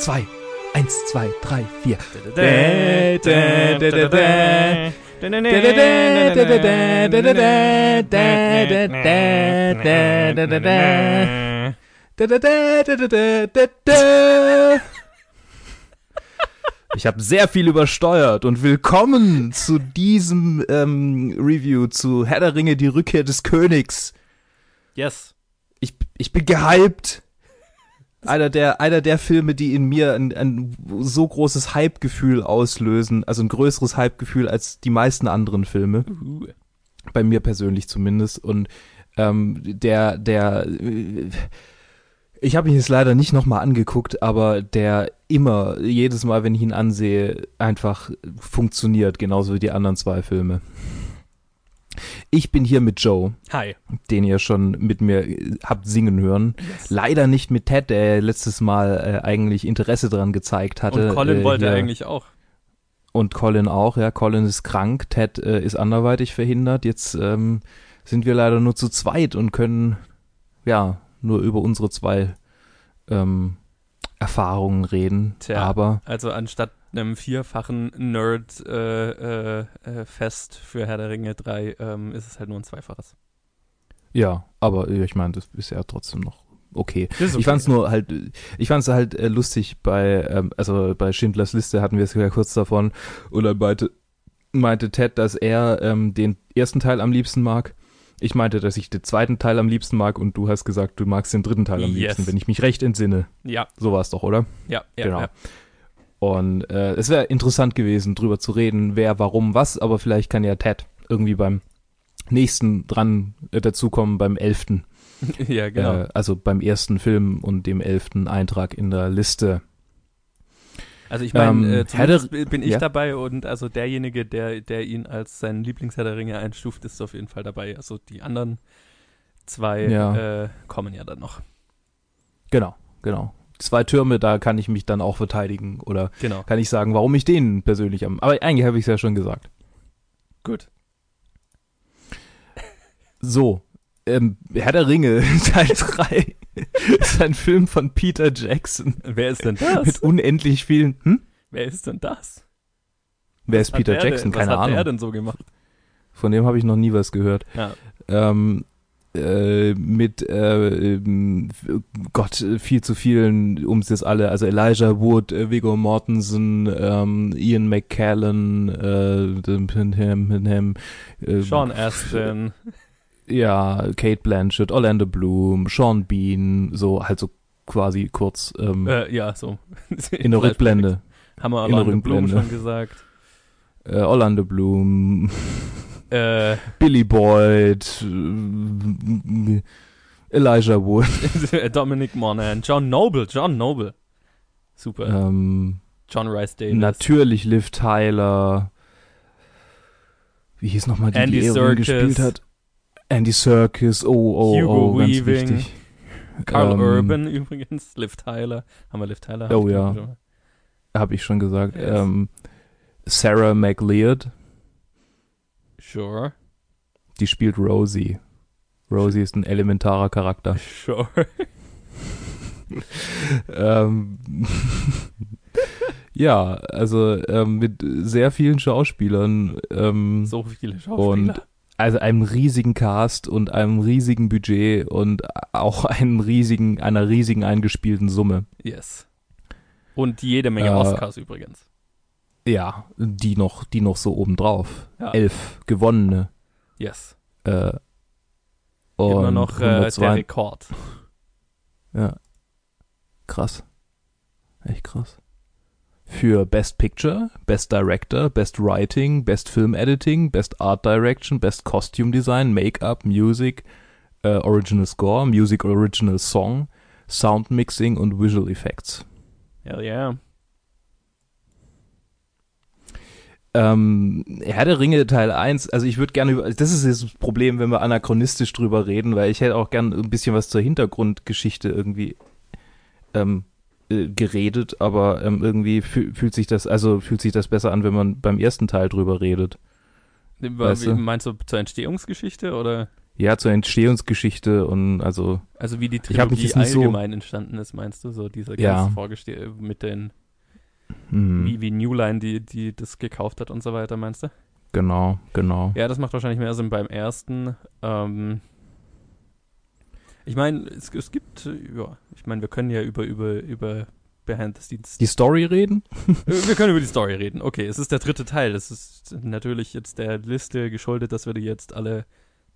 zwei. Eins, zwei, drei, vier. Ich habe sehr viel übersteuert und willkommen zu diesem ähm, Review zu Herr der Ringe, die Rückkehr des Königs. Yes. Ich, ich bin gehypt. Einer der, einer der Filme, die in mir ein, ein so großes Hype-Gefühl auslösen, also ein größeres Hype-Gefühl als die meisten anderen Filme. Uh. Bei mir persönlich zumindest. Und ähm, der, der, ich habe ihn jetzt leider nicht nochmal angeguckt, aber der immer, jedes Mal, wenn ich ihn ansehe, einfach funktioniert, genauso wie die anderen zwei Filme. Ich bin hier mit Joe, Hi. den ihr schon mit mir äh, habt singen hören. Leider nicht mit Ted, der letztes Mal äh, eigentlich Interesse daran gezeigt hatte. Und Colin äh, wollte hier- eigentlich auch. Und Colin auch, ja. Colin ist krank, Ted äh, ist anderweitig verhindert. Jetzt ähm, sind wir leider nur zu zweit und können ja nur über unsere zwei ähm, Erfahrungen reden. Tja. Aber Also anstatt einem vierfachen Nerd-Fest äh, äh, Fest für Herr der Ringe 3 ähm, ist es halt nur ein zweifaches. ja, aber äh, ich meine, das ist ja trotzdem noch okay. Ist Ich fand's nur halt, ich fand's halt äh, lustig bei, ähm, also bei Schindlers Liste hatten wir es ja kurz davon und dann meinte, meinte Ted, dass er ähm, den ersten Teil am liebsten mag. Ich meinte, dass ich den zweiten Teil am liebsten mag und du hast gesagt, du magst den dritten Teil am Yes. liebsten, wenn ich mich recht entsinne. Ja, So war's doch, oder? ja, ja. Genau. ja. Und äh, es wäre interessant gewesen, drüber zu reden, wer, warum, was, aber vielleicht kann ja Ted irgendwie beim nächsten dran äh, dazukommen, beim elften. ja genau. Äh, also beim ersten Film und dem elften Eintrag in der Liste. Also ich meine, ähm, äh, bin ich ja? dabei und also derjenige, der, der ihn als seinen Lieblingsherr der Ringe einstuft, ist auf jeden Fall dabei. Also die anderen zwei Ja. äh, kommen ja dann noch. Genau, genau. Zwei Türme, da kann ich mich dann auch verteidigen oder Genau. kann ich sagen, warum ich den persönlich am. Aber eigentlich habe ich es ja schon gesagt. Gut. So, ähm, Herr der Ringe, Teil 3, ist ein Film von Peter Jackson Wer ist denn das? mit unendlich vielen. Hm? Wer ist denn das? Wer ist Hat Peter Jackson? Denn, Keine was hat Ahnung. der denn so gemacht? Von dem habe ich noch nie was gehört. Ja. ähm, äh, mit äh, ähm, Gott, viel zu vielen, um es jetzt alle, also Elijah Wood, äh, Viggo Mortensen, ähm, Ian McKellen, äh, dem- dem- dem- dem, äh, Sean Astin. ja, Kate Blanchett, Orlando Bloom, Sean Bean, so halt so quasi kurz ähm, äh, ja, so. in der Rückblende. Haben wir in der Orlando Bloom Rückblende. schon gesagt. Äh, Orlando Bloom, Äh, Billy Boyd, äh, Elijah Wood, Dominic Monaghan, John Noble, John Noble. Super. ähm, John Rice Davis. Natürlich Liv Tyler. Wie hieß nochmal die, Andy die Erin gespielt hat? Andy Serkis, oh, oh, Hugo oh, ganz Weaving. wichtig. Carl Ähm, Urban übrigens, Liv Tyler. Haben wir Liv Tyler? Oh Hab ich ja. Habe ich schon gesagt. Yes. Ähm, Sarah McLeod, Sure. die spielt Rosie. Rosie ist ein elementarer Charakter. Sure. ähm, ja, also ähm, mit sehr vielen Schauspielern. Ähm, So viele Schauspieler. Und also einem riesigen Cast und einem riesigen Budget und auch einem riesigen, einer riesigen eingespielten Summe. yes. Und jede Menge Äh, Oscars übrigens. Ja, die noch, die noch so obendrauf. Ja. Elf gewonnene. Yes. Äh, Immer und noch äh, 102 der Rekord. Ja. Krass. Echt krass. Für Best Picture, Best Director, Best Writing, Best Film Editing, Best Art Direction, Best Costume Design, Make-up, Music, äh, Original Score, Music Original Song, Sound Mixing und Visual Effects. Hell yeah. Ähm, Herr der Ringe Teil 1, also ich würde gerne über, das ist jetzt das Problem, wenn wir anachronistisch drüber reden, weil ich hätte auch gern ein bisschen was zur Hintergrundgeschichte irgendwie ähm, äh, geredet, aber ähm, irgendwie fühl, fühlt sich das, also fühlt sich das besser an, wenn man beim ersten Teil drüber redet. Weißt du? meinst du zur Entstehungsgeschichte oder? Ja, zur Entstehungsgeschichte und also. Also wie die Trilogie nicht so- allgemein entstanden ist, meinst du? So dieser Ja. ganze Vorgeste mit den, Hm, wie, wie New Line, die, die das gekauft hat und so weiter, meinst du? Genau, genau. Ja, das macht wahrscheinlich mehr Sinn beim ersten. Ähm, ich meine, es, es gibt, ja, ich meine, wir können ja über, über, über Behind the Scenes. Die Story reden? Äh, wir können über die Story reden. Okay, es ist der dritte Teil. Das ist natürlich jetzt der Liste geschuldet, dass wir die jetzt alle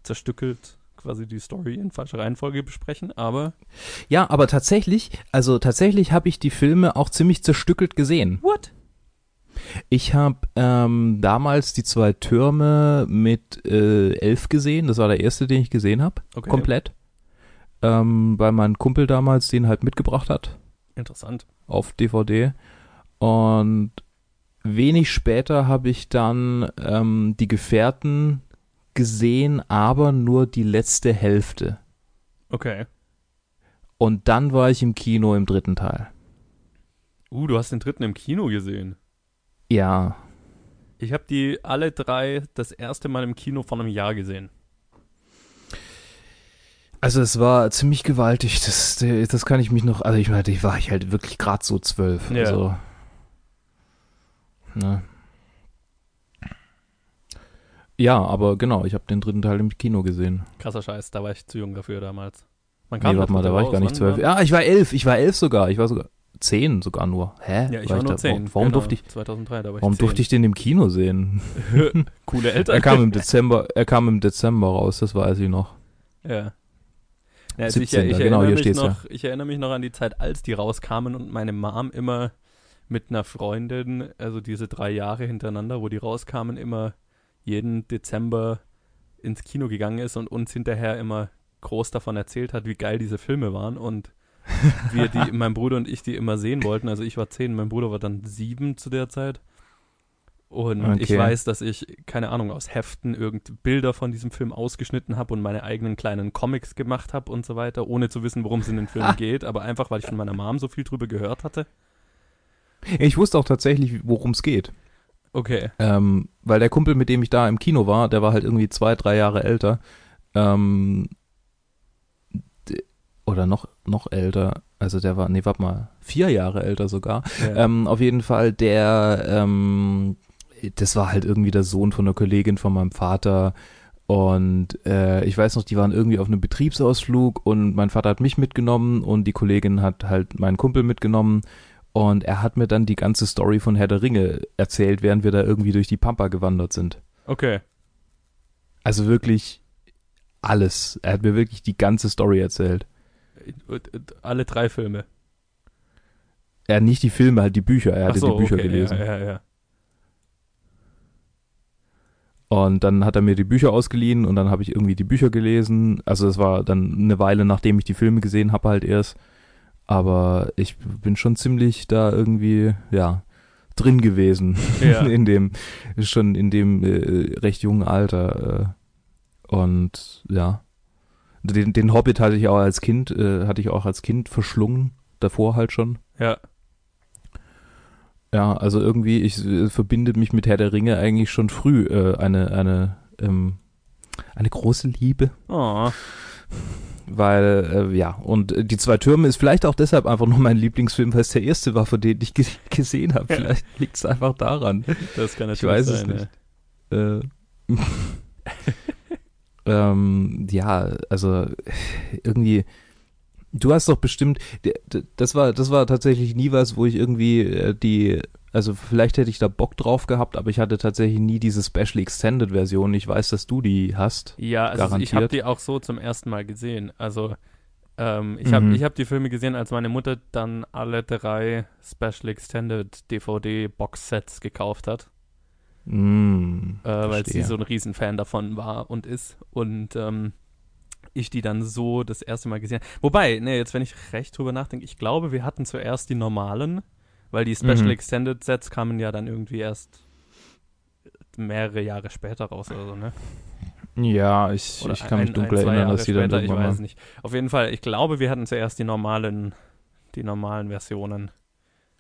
zerstückelt quasi die Story in falscher Reihenfolge besprechen, aber Ja, aber tatsächlich, also tatsächlich habe ich die Filme auch ziemlich zerstückelt gesehen. What? Ich habe ähm, damals die zwei Türme mit äh, elf gesehen. Das war der erste, den ich gesehen habe. Okay. Komplett. Ähm, weil mein Kumpel damals den halt mitgebracht hat Interessant. auf DVD. Und wenig später habe ich dann ähm, die Gefährten gesehen, aber nur die letzte Hälfte. Okay. Und dann war ich im Kino im dritten Teil. Uh, du hast den dritten im Kino gesehen. Ja, Ich habe die alle drei das erste Mal im Kino vor einem Jahr gesehen. Also es war ziemlich gewaltig. Das, das kann ich mich noch. Also ich meine, ich war ich halt wirklich gerade so zwölf. Ja. Also, ne. Ja, aber genau, ich habe den dritten Teil im Kino gesehen. Krasser Scheiß, da war ich zu jung dafür damals. Man Nee, warte mal, da war ich gar nicht zwölf. Ja, ich war elf. Ich war elf sogar. Ich war sogar zehn sogar nur. Hä? Ja, ich war, nur da, zehn. Warum genau, durfte ich? 2003, da war ich Warum 10. durfte ich den im Kino sehen? Coole Eltern. Er kam im Dezember. Er kam im Dezember raus. Das weiß ich noch. Ja. ja also ich, 17. ich, genau, erinnere hier mich steht's ja. noch, ich erinnere mich noch an die Zeit, als die rauskamen und meine Mom immer mit einer Freundin, also diese drei Jahre hintereinander, wo die rauskamen, immer jeden Dezember ins Kino gegangen ist und uns hinterher immer groß davon erzählt hat, wie geil diese Filme waren und wir die, mein Bruder und ich die immer sehen wollten. Also ich war zehn, mein Bruder war dann sieben zu der Zeit. Und ich Okay. weiß, dass ich, keine Ahnung, aus Heften irgend Bilder von diesem Film ausgeschnitten habe und meine eigenen kleinen Comics gemacht habe und so weiter, ohne zu wissen, worum es in den Film geht, aber einfach, weil ich von meiner Mom so viel drüber gehört hatte. Ich wusste auch tatsächlich, worum es geht. Okay. Ähm, weil der Kumpel, mit dem ich da im Kino war, der war halt irgendwie zwei, drei Jahre älter. Ähm, oder noch, noch älter. Also der war, nee, warte mal, vier Jahre älter sogar. Ja. Ähm, auf jeden Fall, der, ähm, das war halt irgendwie der Sohn von einer Kollegin von meinem Vater. Und äh, ich weiß noch, die waren irgendwie auf einem Betriebsausflug und mein Vater hat mich mitgenommen und die Kollegin hat halt meinen Kumpel mitgenommen. Und er hat mir dann die ganze Story von Herr der Ringe erzählt, während wir da irgendwie durch die Pampa gewandert sind. okay. Also wirklich alles. Er hat mir wirklich die ganze Story erzählt. Alle drei Filme. Er hat nicht die Filme, halt die Bücher. Er hatte so, die Bücher okay, gelesen. Ja, ja, ja. Und dann hat er mir die Bücher ausgeliehen und dann habe ich irgendwie die Bücher gelesen. Also es war dann eine Weile, nachdem ich die Filme gesehen habe, halt erst. Aber ich bin schon ziemlich da irgendwie, ja, drin gewesen. Ja. in dem, schon in dem äh, recht jungen Alter. Äh, und ja. Den, den Hobbit hatte ich auch als Kind, äh, hatte ich auch als Kind verschlungen. Davor halt schon. Ja. Ja, also irgendwie, ich äh, verbinde mich mit Herr der Ringe eigentlich schon früh äh, eine, eine, ähm, eine große Liebe. Oh. Weil, äh, ja, und äh, die zwei Türme ist vielleicht auch deshalb einfach nur mein Lieblingsfilm, weil es der erste war, von dem ich ge gesehen habe. Ja. Vielleicht liegt es einfach daran. Das kann Ich natürlich weiß es sein. nicht. Äh, ähm, ja, also irgendwie. Du hast doch bestimmt, das war, das war tatsächlich nie was, wo ich irgendwie äh, die, also vielleicht hätte ich da Bock drauf gehabt, aber ich hatte tatsächlich nie diese Special Extended Version. Ich weiß, dass du die hast. Ja, also ich habe Garantiert. die auch so zum ersten Mal gesehen. Also ähm, ich habe Mhm. ich hab die Filme gesehen, als meine Mutter dann alle drei Special Extended DVD Box Sets gekauft hat, Mm, äh, weil sie so ein Riesenfan davon war und ist und ähm, ich die dann so das erste Mal gesehen. Wobei, ne, jetzt wenn ich recht drüber nachdenke, ich glaube, wir hatten zuerst die normalen, weil die Special Mhm. Extended Sets kamen ja dann irgendwie erst mehrere Jahre später raus oder so, ne? Ja, ich, Oder ich kann mich ein, dunkel ein, erinnern, dass die dann später, ich weiß nicht. Auf jeden Fall, ich glaube, wir hatten zuerst die normalen, die normalen Versionen.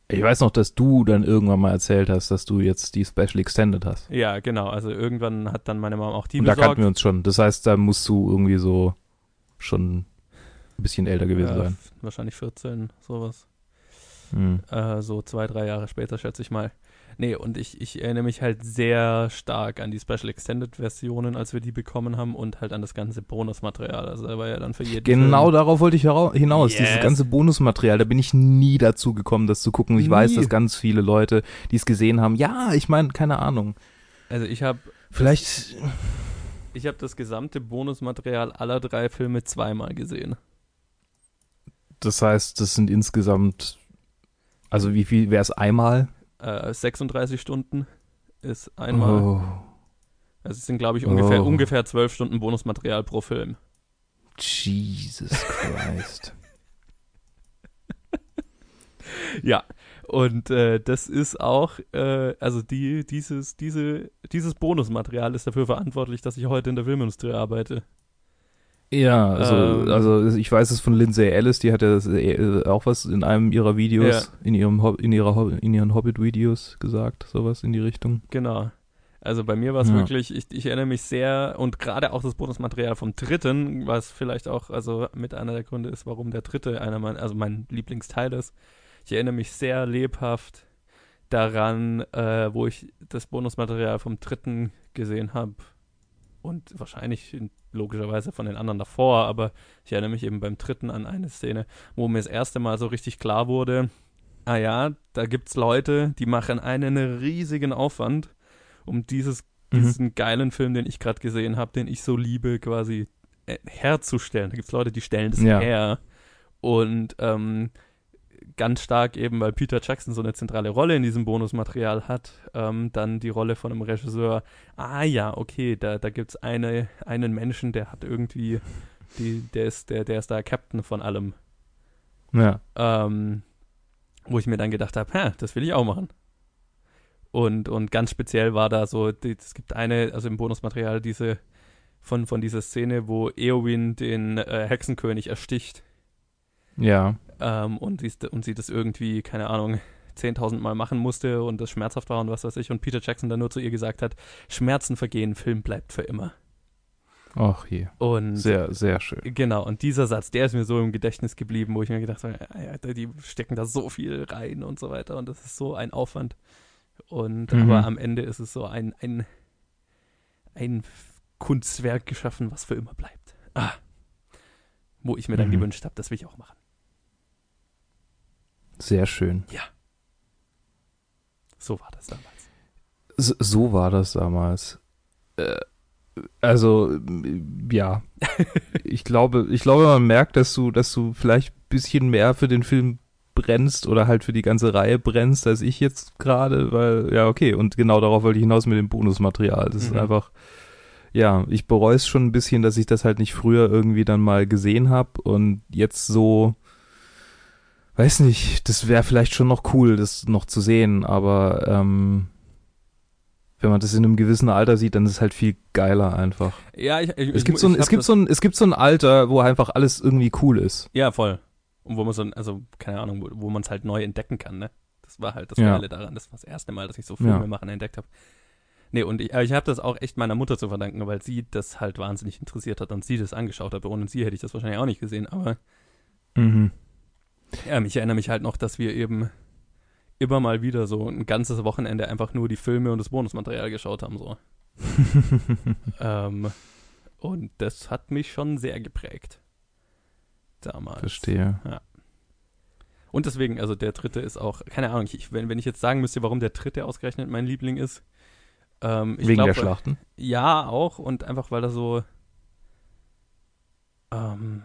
Ich weiß noch, dass du dann irgendwann mal erzählt hast, dass du jetzt die Special Extended hast. Ja, genau. Also irgendwann hat dann meine Mom auch die Und da besorgt. kannten wir uns schon. Das heißt, da musst du irgendwie so schon ein bisschen älter gewesen ja, sein. Wahrscheinlich 14, sowas. Hm. Äh, so zwei, drei Jahre später, schätze ich mal. Nee, und ich, ich erinnere mich halt sehr stark an die Special Extended Versionen, als wir die bekommen haben und halt an das ganze Bonusmaterial. Also da war ja dann für jeden Genau Film, darauf wollte ich hinaus. Yes. Dieses ganze Bonusmaterial, da bin ich nie dazu gekommen, das zu gucken. Ich weiß, Nie. dass ganz viele Leute, die es gesehen haben, ja, ich meine, keine Ahnung. Also ich habe Vielleicht, ich habe das gesamte Bonusmaterial aller drei Filme zweimal gesehen. das heißt, das sind insgesamt, also wie viel wäre es einmal? Äh, 36 Stunden ist einmal. Oh, Also es sind, glaube ich, ungefähr, Oh. ungefähr 12 Stunden Bonusmaterial pro Film. Jesus Christ. Ja, und äh, das ist auch, äh, also die, dieses, diese, dieses Bonusmaterial ist dafür verantwortlich, dass ich heute in der Filmindustrie arbeite. Ja, also, Ähm. also ich weiß es von Lindsay Ellis, die hat ja das, äh, auch was in einem ihrer Videos, in ihrem Hob- in ihrer Hob- in ihren Hobbit-Videos gesagt, sowas in die Richtung. Genau. Also bei mir war es Ja. wirklich, ich, ich erinnere mich sehr und gerade auch das Bonusmaterial vom dritten, was vielleicht auch also mit einer der Gründe ist, warum der dritte einer mein, also mein Lieblingsteil ist. Ich erinnere mich sehr lebhaft daran, äh, wo ich das Bonusmaterial vom dritten gesehen habe und wahrscheinlich in- logischerweise von den anderen davor, aber ich erinnere mich eben beim dritten an eine Szene, wo mir das erste Mal so richtig klar wurde, ah ja, da gibt's Leute, die machen einen riesigen Aufwand, um dieses, Mhm. diesen geilen Film, den ich gerade gesehen habe, den ich so liebe, quasi äh, herzustellen. Da gibt's Leute, die stellen das Ja. her. Und ähm, ganz stark eben, weil Peter Jackson so eine zentrale Rolle in diesem Bonusmaterial hat, ähm, dann die Rolle von einem Regisseur, ah ja, okay, da, da gibt es eine, einen Menschen, der hat irgendwie, die, der, ist, der, der ist da Captain von allem. Ja. Ähm, wo ich mir dann gedacht habe, hä, das will ich auch machen. Und, und ganz speziell war da so, die- es gibt eine, also im Bonusmaterial diese, von, von dieser Szene, wo Eowyn den äh, Hexenkönig ersticht. Ja. Ähm, und, sie, und sie das irgendwie, keine Ahnung, 10.000 Mal machen musste und das schmerzhaft war und was weiß ich. Und Peter Jackson dann nur zu ihr gesagt hat, Schmerzen vergehen, Film bleibt für immer. Ach je. Und Sehr, sehr schön. Genau, und dieser Satz, der ist mir so im Gedächtnis geblieben, wo ich mir gedacht habe, Alter, die stecken da so viel rein und so weiter und das ist so ein Aufwand. Und Mhm. aber am Ende ist es so ein, ein, ein Kunstwerk geschaffen, was für immer bleibt. Ah. Wo ich mir dann Mhm. gewünscht habe, das will ich auch machen. Sehr schön. So war das damals. So, so war das damals. Äh, also, ja. ich glaube, ich glaube, man merkt, dass du, dass du vielleicht ein bisschen mehr für den Film brennst oder halt für die ganze Reihe brennst, als ich jetzt gerade, weil, ja, okay, und genau darauf wollte ich hinaus mit dem Bonusmaterial. Das ist Mhm. einfach, ja, ich bereue es schon ein bisschen, dass ich das halt nicht früher irgendwie dann mal gesehen habe und jetzt so, weiß nicht, das wäre vielleicht schon noch cool, das noch zu sehen, aber ähm, wenn man das in einem gewissen Alter sieht, dann ist es halt viel geiler einfach. Ja, ich, ich, Es ich, gibt so ein, ich es gibt so ein, es gibt so ein Alter, wo einfach alles irgendwie cool ist. Ja, voll. Und wo man so, also, keine Ahnung, wo, wo man es halt neu entdecken kann, ne? Das war halt das Ja. Geile daran. Das war das erste Mal, dass ich so Filme Ja. machen entdeckt habe. Nee, und ich, ich habe das auch echt meiner Mutter zu verdanken, weil sie das halt wahnsinnig interessiert hat und sie das angeschaut hat. Ohne sie hätte ich das wahrscheinlich auch nicht gesehen. Aber Mhm. Ja, ich erinnere mich halt noch, dass wir eben immer mal wieder so ein ganzes Wochenende einfach nur die Filme und das Bonusmaterial geschaut haben. So. ähm, und das hat mich schon sehr geprägt. Damals. Verstehe. Und deswegen, also der dritte ist auch, keine Ahnung, ich, wenn, wenn ich jetzt sagen müsste, warum der dritte ausgerechnet mein Liebling ist. Ähm, ich Wegen glaub, der Schlachten. Ja, auch. Und einfach, weil er so ähm,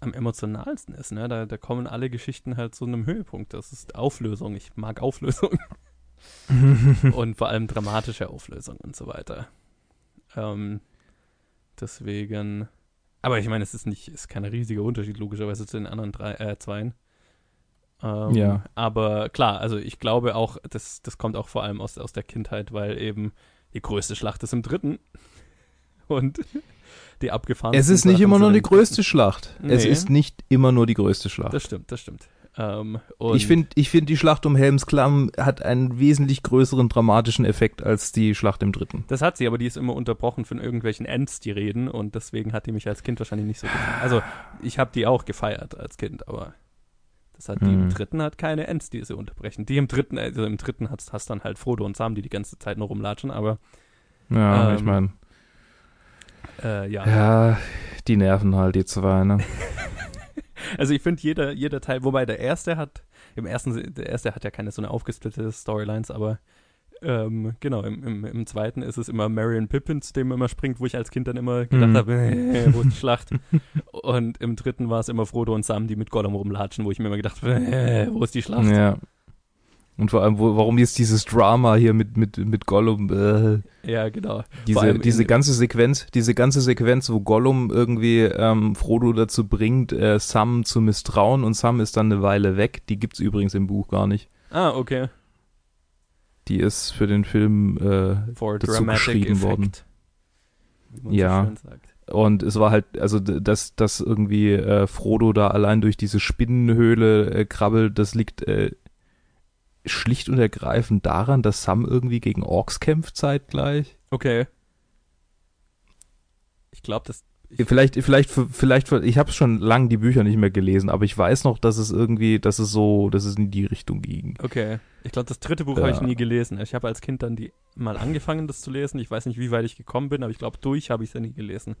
am emotionalsten ist. Ne? Da, da kommen alle Geschichten halt zu einem Höhepunkt. Das ist Auflösung. Ich mag Auflösung. und vor allem dramatische Auflösung und so weiter. Ähm, deswegen. Aber ich meine, es ist nicht, ist kein riesiger Unterschied, logischerweise zu den anderen drei, äh, zweien. Ähm, Ja. Aber klar, also ich glaube auch, das, das kommt auch vor allem aus, aus der Kindheit, weil eben die größte Schlacht ist im dritten. Und die abgefahren Es ist nicht immer nur die größte Schlacht. Es Nee. ist nicht immer nur die größte Schlacht. Das stimmt, das stimmt. Ähm, Ich finde, ich find, die Schlacht um Helms Klamm hat einen wesentlich größeren dramatischen Effekt als die Schlacht im dritten. Das hat sie, aber die ist immer unterbrochen von irgendwelchen Ends, die reden und deswegen hat die mich als Kind wahrscheinlich nicht so gefallen. Also ich habe die auch gefeiert als Kind, aber das hat die im Hm. dritten hat keine Ends, die sie unterbrechen. Die im dritten, also im dritten hast, hast dann halt Frodo und Sam, die die ganze Zeit nur rumlatschen, aber Ja, Ähm, ich meine, äh, ja. ja, die nerven halt die zwei, ne? Also ich finde jeder, jeder Teil, wobei der erste hat, im ersten, der erste hat ja keine so eine aufgesplittete Storylines, aber ähm, genau, im, im, im zweiten ist es immer Marion Pippin, zu dem immer springt, wo ich als Kind dann immer gedacht Mhm. habe, äh, wo ist die Schlacht? Und im dritten war es immer Frodo und Sam, die mit Gollum rumlatschen, wo ich mir immer gedacht habe, äh, wo ist die Schlacht? Ja. Und vor allem, wo, warum jetzt dieses Drama hier mit, mit, mit Gollum, äh, Ja, genau. diese, diese ganze Sequenz, diese ganze Sequenz, wo Gollum irgendwie ähm, Frodo dazu bringt, äh, Sam zu misstrauen und Sam ist dann eine Weile weg. Die gibt's übrigens im Buch gar nicht. Ah, okay. Die ist für den Film äh, For dazu geschrieben effect. worden. Wie man Ja. so schön sagt. Und es war halt, also dass, dass irgendwie äh, Frodo da allein durch diese Spinnenhöhle äh, krabbelt, das liegt äh, schlicht und ergreifend daran, dass Sam irgendwie gegen Orks kämpft zeitgleich. Okay. Ich glaube, das. Ich, Vielleicht, vielleicht, vielleicht, ich habe schon lange die Bücher nicht mehr gelesen, aber ich weiß noch, dass es irgendwie, dass es so, dass es in die Richtung ging. Okay. Ich glaube, das dritte Buch habe ich Ja. nie gelesen. Ich habe als Kind dann die mal angefangen, das zu lesen. Ich weiß nicht, wie weit ich gekommen bin, aber ich glaube, durch habe ich es ja nie gelesen.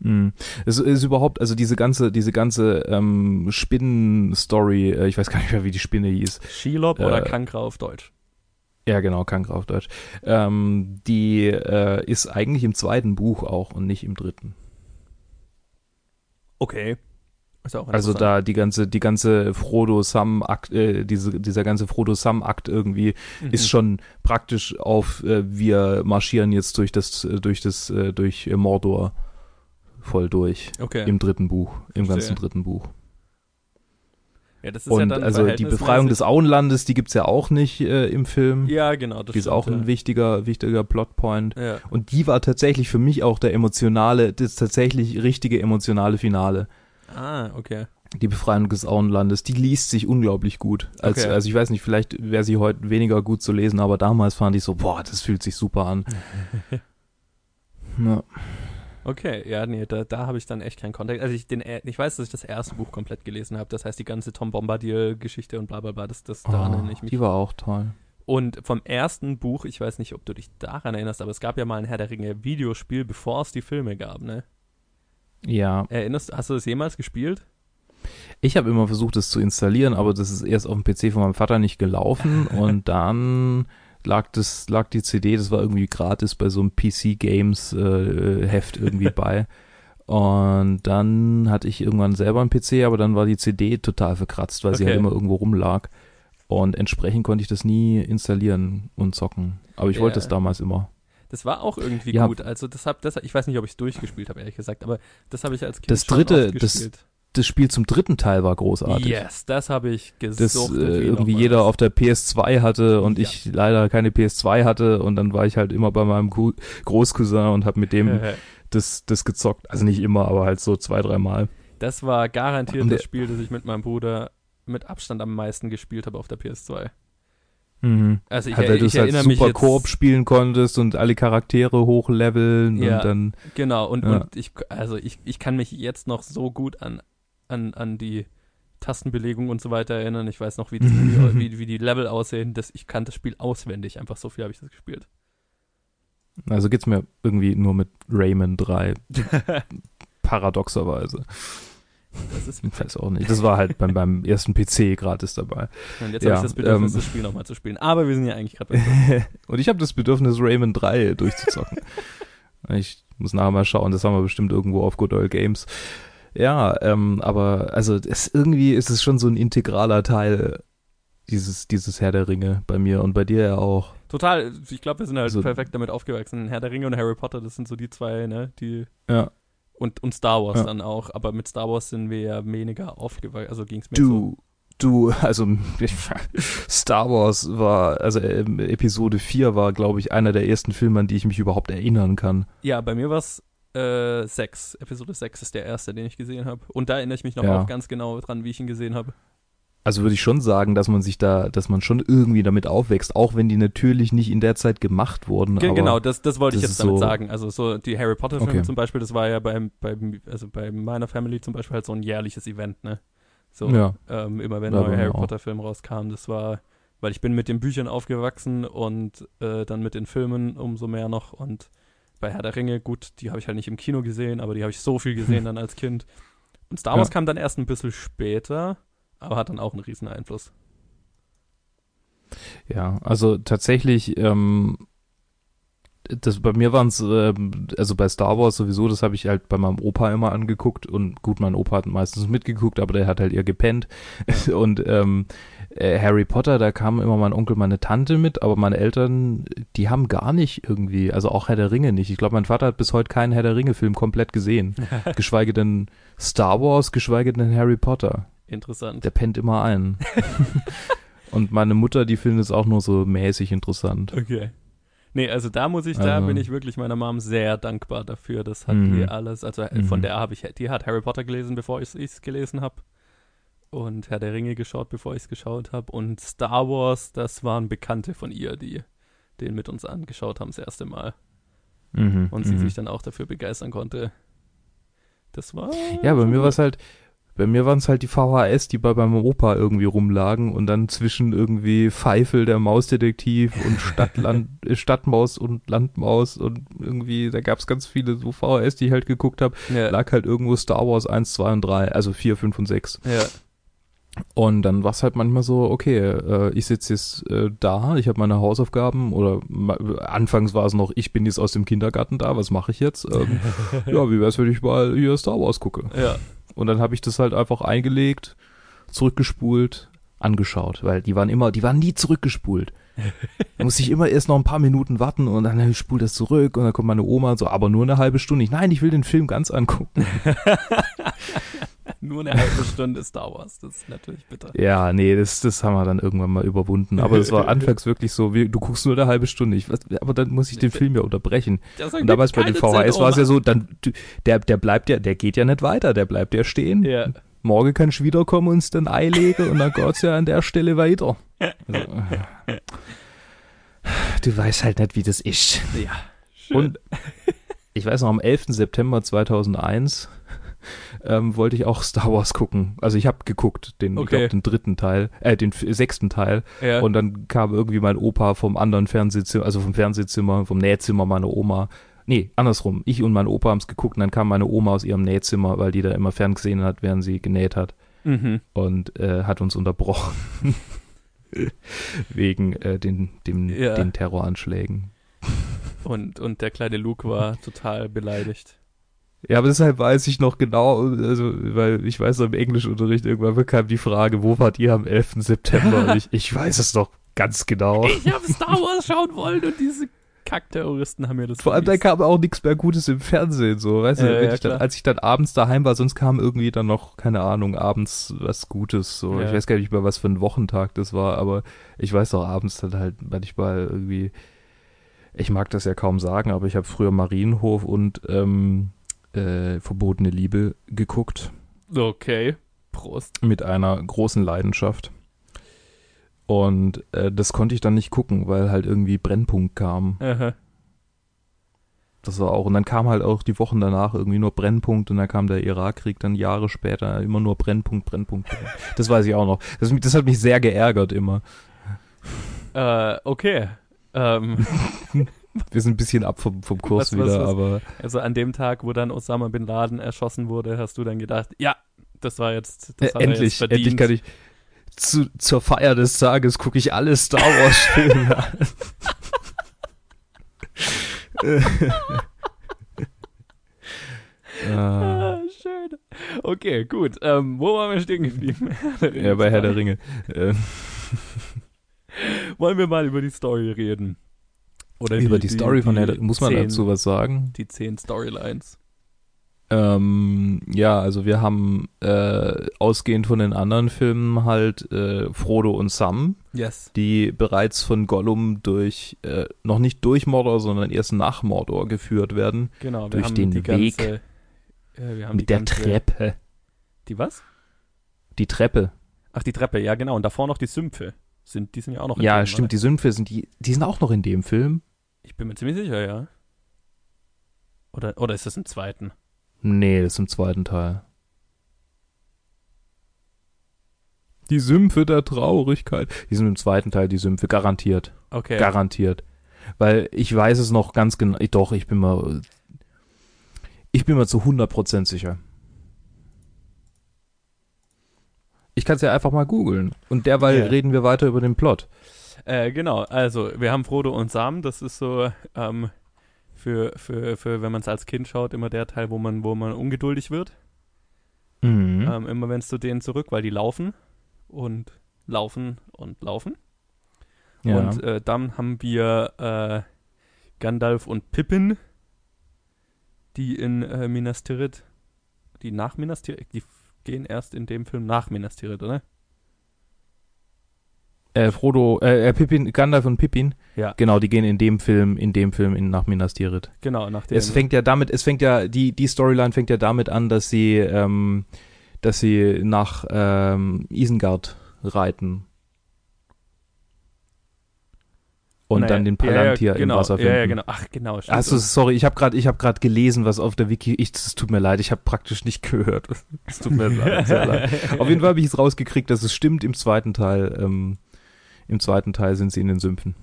Mhm. Es ist überhaupt, also diese ganze, diese ganze ähm, Spinnen-Story, äh, ich weiß gar nicht mehr, wie die Spinne hieß. Shelob oder Äh, Kankra auf Deutsch. Ja, genau, Kankra auf Deutsch. Ähm, die äh, ist eigentlich im zweiten Buch auch und nicht im dritten. Okay. Also da die ganze, die ganze Frodo-Sam-Akt, äh, diese, dieser ganze Frodo-Sam-Akt irgendwie Mhm. ist schon praktisch auf, äh, wir marschieren jetzt durch das, äh, durch das, äh, durch Mordor voll durch. Okay. Im dritten Buch, im Verstehe. ganzen dritten Buch. ja, das ist ja Und dann also die Befreiung des Auenlandes, die gibt's ja auch nicht äh, im Film. Ja, genau. Das die ist stimmt, auch ein ja. wichtiger, wichtiger Plotpoint. Ja. Und die war tatsächlich für mich auch der emotionale, das tatsächlich richtige emotionale Finale. Ah, okay. Die Befreiung des Auenlandes, die liest sich unglaublich gut. Als, Okay. Also ich weiß nicht, vielleicht wäre sie heute weniger gut zu lesen, aber damals fand ich so, boah, das fühlt sich super an. ja. Okay, ja, nee, da, da habe ich dann echt keinen Kontext. Also ich, den, er- ich weiß, dass ich das erste Buch komplett gelesen habe. Das heißt, die ganze Tom Bombadil-Geschichte und bla bla bla, das, das daran Oh, erinnere ich mich. die war auch toll. Und vom ersten Buch, ich weiß nicht, ob du dich daran erinnerst, aber es gab ja mal ein Herr der Ringe Videospiel, bevor es die Filme gab, ne? Ja, Erinnerst hast du das jemals gespielt? ich habe immer versucht, das zu installieren, aber das ist erst auf dem PC von meinem Vater nicht gelaufen und dann lag das lag die CD, das war irgendwie gratis bei so einem PC Games äh, Heft irgendwie bei. Und dann hatte ich irgendwann selber einen PC, aber dann war die CD total verkratzt, weil sie Okay. halt immer irgendwo rumlag. Und entsprechend konnte ich das nie installieren und zocken. Aber ich Ja. wollte es damals immer. Das war auch irgendwie Ja. gut. Also das hab, das, ich weiß nicht, ob ich es durchgespielt habe, ehrlich gesagt, aber das habe ich als Kind Das dritte- das gespielt. Das Spiel zum dritten Teil war großartig. Yes, das habe ich gesucht. das äh, irgendwie jeder auf der PS2 hatte und Ja. ich leider keine PS2 hatte und dann war ich halt immer bei meinem Großcousin und habe mit dem das, das gezockt. Also nicht immer, aber halt so zwei, dreimal. Das war garantiert das Spiel, das ich mit meinem Bruder mit Abstand am meisten gespielt habe auf der PS2. Mhm. Also ich, halt, weil du es halt erinnere mich super Koop spielen konntest und alle Charaktere hochleveln Ja. und dann Genau, und, Ja. und ich, also ich, ich kann mich jetzt noch so gut an, an, an die Tastenbelegung und so weiter erinnern. Ich weiß noch, wie, das, wie, wie, wie die Level aussehen. Das, ich kann das Spiel auswendig. Einfach so viel habe ich das gespielt. also geht's mir irgendwie nur mit Rayman 3 paradoxerweise. Das ist Ich weiß auch nicht. Das war halt beim, beim ersten PC gratis dabei. Und jetzt Ja, habe ich das Bedürfnis, ähm, das Spiel nochmal zu spielen. Aber wir sind ja eigentlich gerade bei und ich habe das Bedürfnis, Rayman 3 durchzuzocken. ich muss nachher mal schauen, das haben wir bestimmt irgendwo auf Good Old Games. Ja, ähm, aber also es, irgendwie ist es schon so ein integraler Teil dieses, dieses Herr der Ringe bei mir und bei dir ja auch. Total, ich glaube, wir sind halt Also- perfekt damit aufgewachsen. Herr der Ringe und Harry Potter, das sind so die zwei, ne, die Ja. und, und Star Wars Ja. dann auch, aber mit Star Wars sind wir ja weniger aufgewachsen, also ging es mir so. Du, du, also Star Wars war, also ähm, Episode 4 war, glaube ich, einer der ersten Filme, an die ich mich überhaupt erinnern kann. Ja, bei mir war es äh, 6. Episode 6 ist der erste, den ich gesehen habe. Und da erinnere ich mich noch Ja. auch ganz genau dran, wie ich ihn gesehen habe. Also würde ich schon sagen, dass man sich da, dass man schon irgendwie damit aufwächst, auch wenn die natürlich nicht in der Zeit gemacht wurden. Ge aber genau, das, das wollte ich das jetzt ist damit so- sagen. Also so die Harry Potter Filme Okay. zum Beispiel, das war ja beim, beim, also bei meiner Family zum Beispiel halt so ein jährliches Event, ne? So, Ja. ähm, immer wenn mir Harry auch. Potter Filme rauskamen, das war, weil ich bin mit den Büchern aufgewachsen und äh, dann mit den Filmen umso mehr noch und bei Herr der Ringe, gut, die habe ich halt nicht im Kino gesehen, aber die habe ich so viel gesehen dann als Kind. Und Star Wars Ja. kam dann erst ein bisschen später, aber hat dann auch einen riesen Einfluss. Ja, also tatsächlich, ähm, das bei mir waren es, ähm, also bei Star Wars sowieso, das habe ich halt bei meinem Opa immer angeguckt und gut, mein Opa hat meistens mitgeguckt, aber der hat halt eher gepennt. Und ähm, äh, Harry Potter, da kam immer mein Onkel, meine Tante mit, aber meine Eltern, die haben gar nicht irgendwie, also auch Herr der Ringe nicht. Ich glaube, mein Vater hat bis heute keinen Herr der Ringe-Film komplett gesehen. geschweige denn Star Wars, geschweige denn Harry Potter. Interessant. Der pennt immer ein. Und meine Mutter, die findet es auch nur so mäßig interessant. Okay. Nee, also da muss ich, da Also- bin ich wirklich meiner Mom sehr dankbar dafür. Das hat Mhm. die alles, also äh, von Mhm. der habe ich, die hat Harry Potter gelesen, bevor ich es gelesen habe. Und Herr der Ringe geschaut, bevor ich es geschaut habe. Und Star Wars, das waren Bekannte von ihr, die den mit uns angeschaut haben das erste Mal. Mhm, Und sie mhm. sich dann auch dafür begeistern konnte. Das war. Ja, bei mir war es halt, bei mir waren es halt die VHS, die bei meinem Opa irgendwie rumlagen und dann zwischen irgendwie Pfeifel, der Mausdetektiv und Stadtland, äh, Stadtmaus und Landmaus und irgendwie, da gab es ganz viele so VHS, die ich halt geguckt habe, Ja, lag halt irgendwo Star Wars 1, 2 und 3, also 4, 5 und 6. ja. Und dann war es halt manchmal so, okay, äh, ich sitze jetzt äh, da, ich habe meine Hausaufgaben oder ma- anfangs war es noch, ich bin jetzt aus dem Kindergarten da, was mache ich jetzt? Ähm, ja, wie wär's, wenn ich mal hier Star Wars gucke? ja. Und dann habe ich das halt einfach eingelegt, zurückgespult, angeschaut, weil die waren immer, die waren nie zurückgespult. Da musste ich immer erst noch ein paar Minuten warten und dann spult das zurück und dann kommt meine Oma und so, aber nur eine halbe Stunde. Ich, nein, ich will den Film ganz angucken. Nur eine halbe Stunde Star Wars. Das ist natürlich bitter. Ja, nee, das, das haben wir dann irgendwann mal überwunden. Aber es war anfangs wirklich so, wie, du guckst nur eine halbe Stunde. Ich, was, aber dann muss ich den Film ja unterbrechen. Und damals bei den VHS war es ja Oma. so, dann, der, der bleibt ja, der geht ja nicht weiter, der bleibt ja stehen. Ja. Morgen kannst du wiederkommen und uns dann Ei legen und dann geht's ja an der Stelle weiter. Also, du weißt halt nicht, wie das ist. Ja. Schön. Und ich weiß noch, am 11. September 2001 ähm, wollte ich auch Star Wars gucken. Also ich habe geguckt, den, ich Okay. glaub, den dritten Teil, äh, den sechsten Teil. ja. Und dann kam irgendwie mein Opa vom anderen Fernsehzimmer, also vom Fernsehzimmer, vom Nähzimmer meiner Oma. Nee, andersrum. Ich und mein Opa haben es geguckt und dann kam meine Oma aus ihrem Nähzimmer, weil die da immer ferngesehen hat, während sie genäht hat mhm. und äh, hat uns unterbrochen. Wegen äh, den, dem, Ja. den Terroranschlägen. Und, und der kleine Luke war total beleidigt. Ja, aber deshalb weiß ich noch genau, also, weil ich weiß, im Englischunterricht irgendwann bekam die Frage, wo wart ihr am 11. September? Und ich, ich weiß es noch ganz genau. Ich habe Star Wars schauen wollen und diese Kackterroristen haben mir das Vor allem, da kam auch nichts mehr Gutes im Fernsehen, so, weißt du, Ja, ich dann, als ich dann abends daheim war, sonst kam irgendwie dann noch, keine Ahnung, abends was Gutes, so. Ja. Ich weiß gar nicht mehr, was für ein Wochentag das war, aber ich weiß doch abends dann halt manchmal irgendwie, ich mag das ja kaum sagen, aber ich habe früher Marienhof und ähm, äh, Verbotene Liebe geguckt Okay. Prost. mit einer großen Leidenschaft. Und äh, das konnte ich dann nicht gucken, weil halt irgendwie Brennpunkt kam. Aha. Das war auch, und dann kam halt auch die Wochen danach irgendwie nur Brennpunkt und dann kam der Irakkrieg dann Jahre später immer nur Brennpunkt, Brennpunkt. Brennpunkt. Das weiß ich auch noch. Das, das hat mich sehr geärgert immer. Äh, okay. Ähm, Wir sind ein bisschen ab vom, vom Kurs Was- was- wieder, was? aber also an dem Tag, wo dann Osama Bin Laden erschossen wurde, hast du dann gedacht, ja, das war jetzt, das äh, er jetzt endlich, verdient. endlich kann ich zu, zur Feier des Tages gucke ich alle Star Wars Filme an. äh, Ah, schön. Okay, gut. Ähm, wo waren wir stehen geblieben? ja, bei Herr der Ringe. Äh, Wollen wir mal über die Story reden? Oder über die, Story von Herr der Muss man zehn, dazu was sagen? Die zehn Storylines. Ähm, ja, also wir haben äh, ausgehend von den anderen Filmen halt äh, Frodo und Sam, Yes. die bereits von Gollum durch, äh, noch nicht durch Mordor, sondern erst nach Mordor geführt werden. Genau, wir Durch haben den die Weg. ganze, äh, mit die der ganze, Treppe. Die was? Die Treppe. Ach, die Treppe, ja genau. Und davor noch die Sümpfe. Sind, die sind ja auch noch in Ja, dem, stimmt, oder? die Sümpfe sind die, die sind auch noch in dem Film. Ich bin mir ziemlich sicher, ja. Oder, oder ist das im zweiten? Nee, das ist im zweiten Teil. Die Sümpfe der Traurigkeit. Die sind im zweiten Teil, die Sümpfe, garantiert. Okay. Garantiert. Weil ich weiß es noch ganz genau. Doch, ich bin mal. Ich bin mir zu 100% sicher. Ich kann es ja einfach mal googeln. Und derweil Ja. reden wir weiter über den Plot. Äh, genau, also wir haben Frodo und Sam, das ist so ähm, für, für, für wenn man es als Kind schaut, immer der Teil, wo man, wo man ungeduldig wird. Mhm. Ähm, immer wenn es zu denen zurück, weil die laufen und laufen und laufen. ja. Und äh, dann haben wir äh, Gandalf und Pippin, die in äh, Minas Tirith, die nach Minas Tirith, die gehen erst in dem Film nach Minas Tirith, oder? Äh, Frodo, äh, äh, Pippin, Gandalf und Pippin. Ja. Genau, die gehen in dem Film, in dem Film in, nach Minas Tirith. Genau, nach dem. Es fängt ja damit, es fängt ja, die, die Storyline fängt ja damit an, dass sie, ähm, dass sie nach ähm, Isengard reiten. Und Naja, dann den ja, ja, Palantir genau, im Wasser finden. Ja, ja, genau. Ach, genau. stimmt. Achso, sorry, ich habe gerade, ich habe gerade gelesen, was auf der Wiki. Ich, es tut mir leid, ich habe praktisch nicht gehört. Es tut mir leid, sehr leid. Auf jeden Fall habe ich es rausgekriegt, dass es stimmt. Im zweiten Teil, ähm, im zweiten Teil sind sie in den Sümpfen.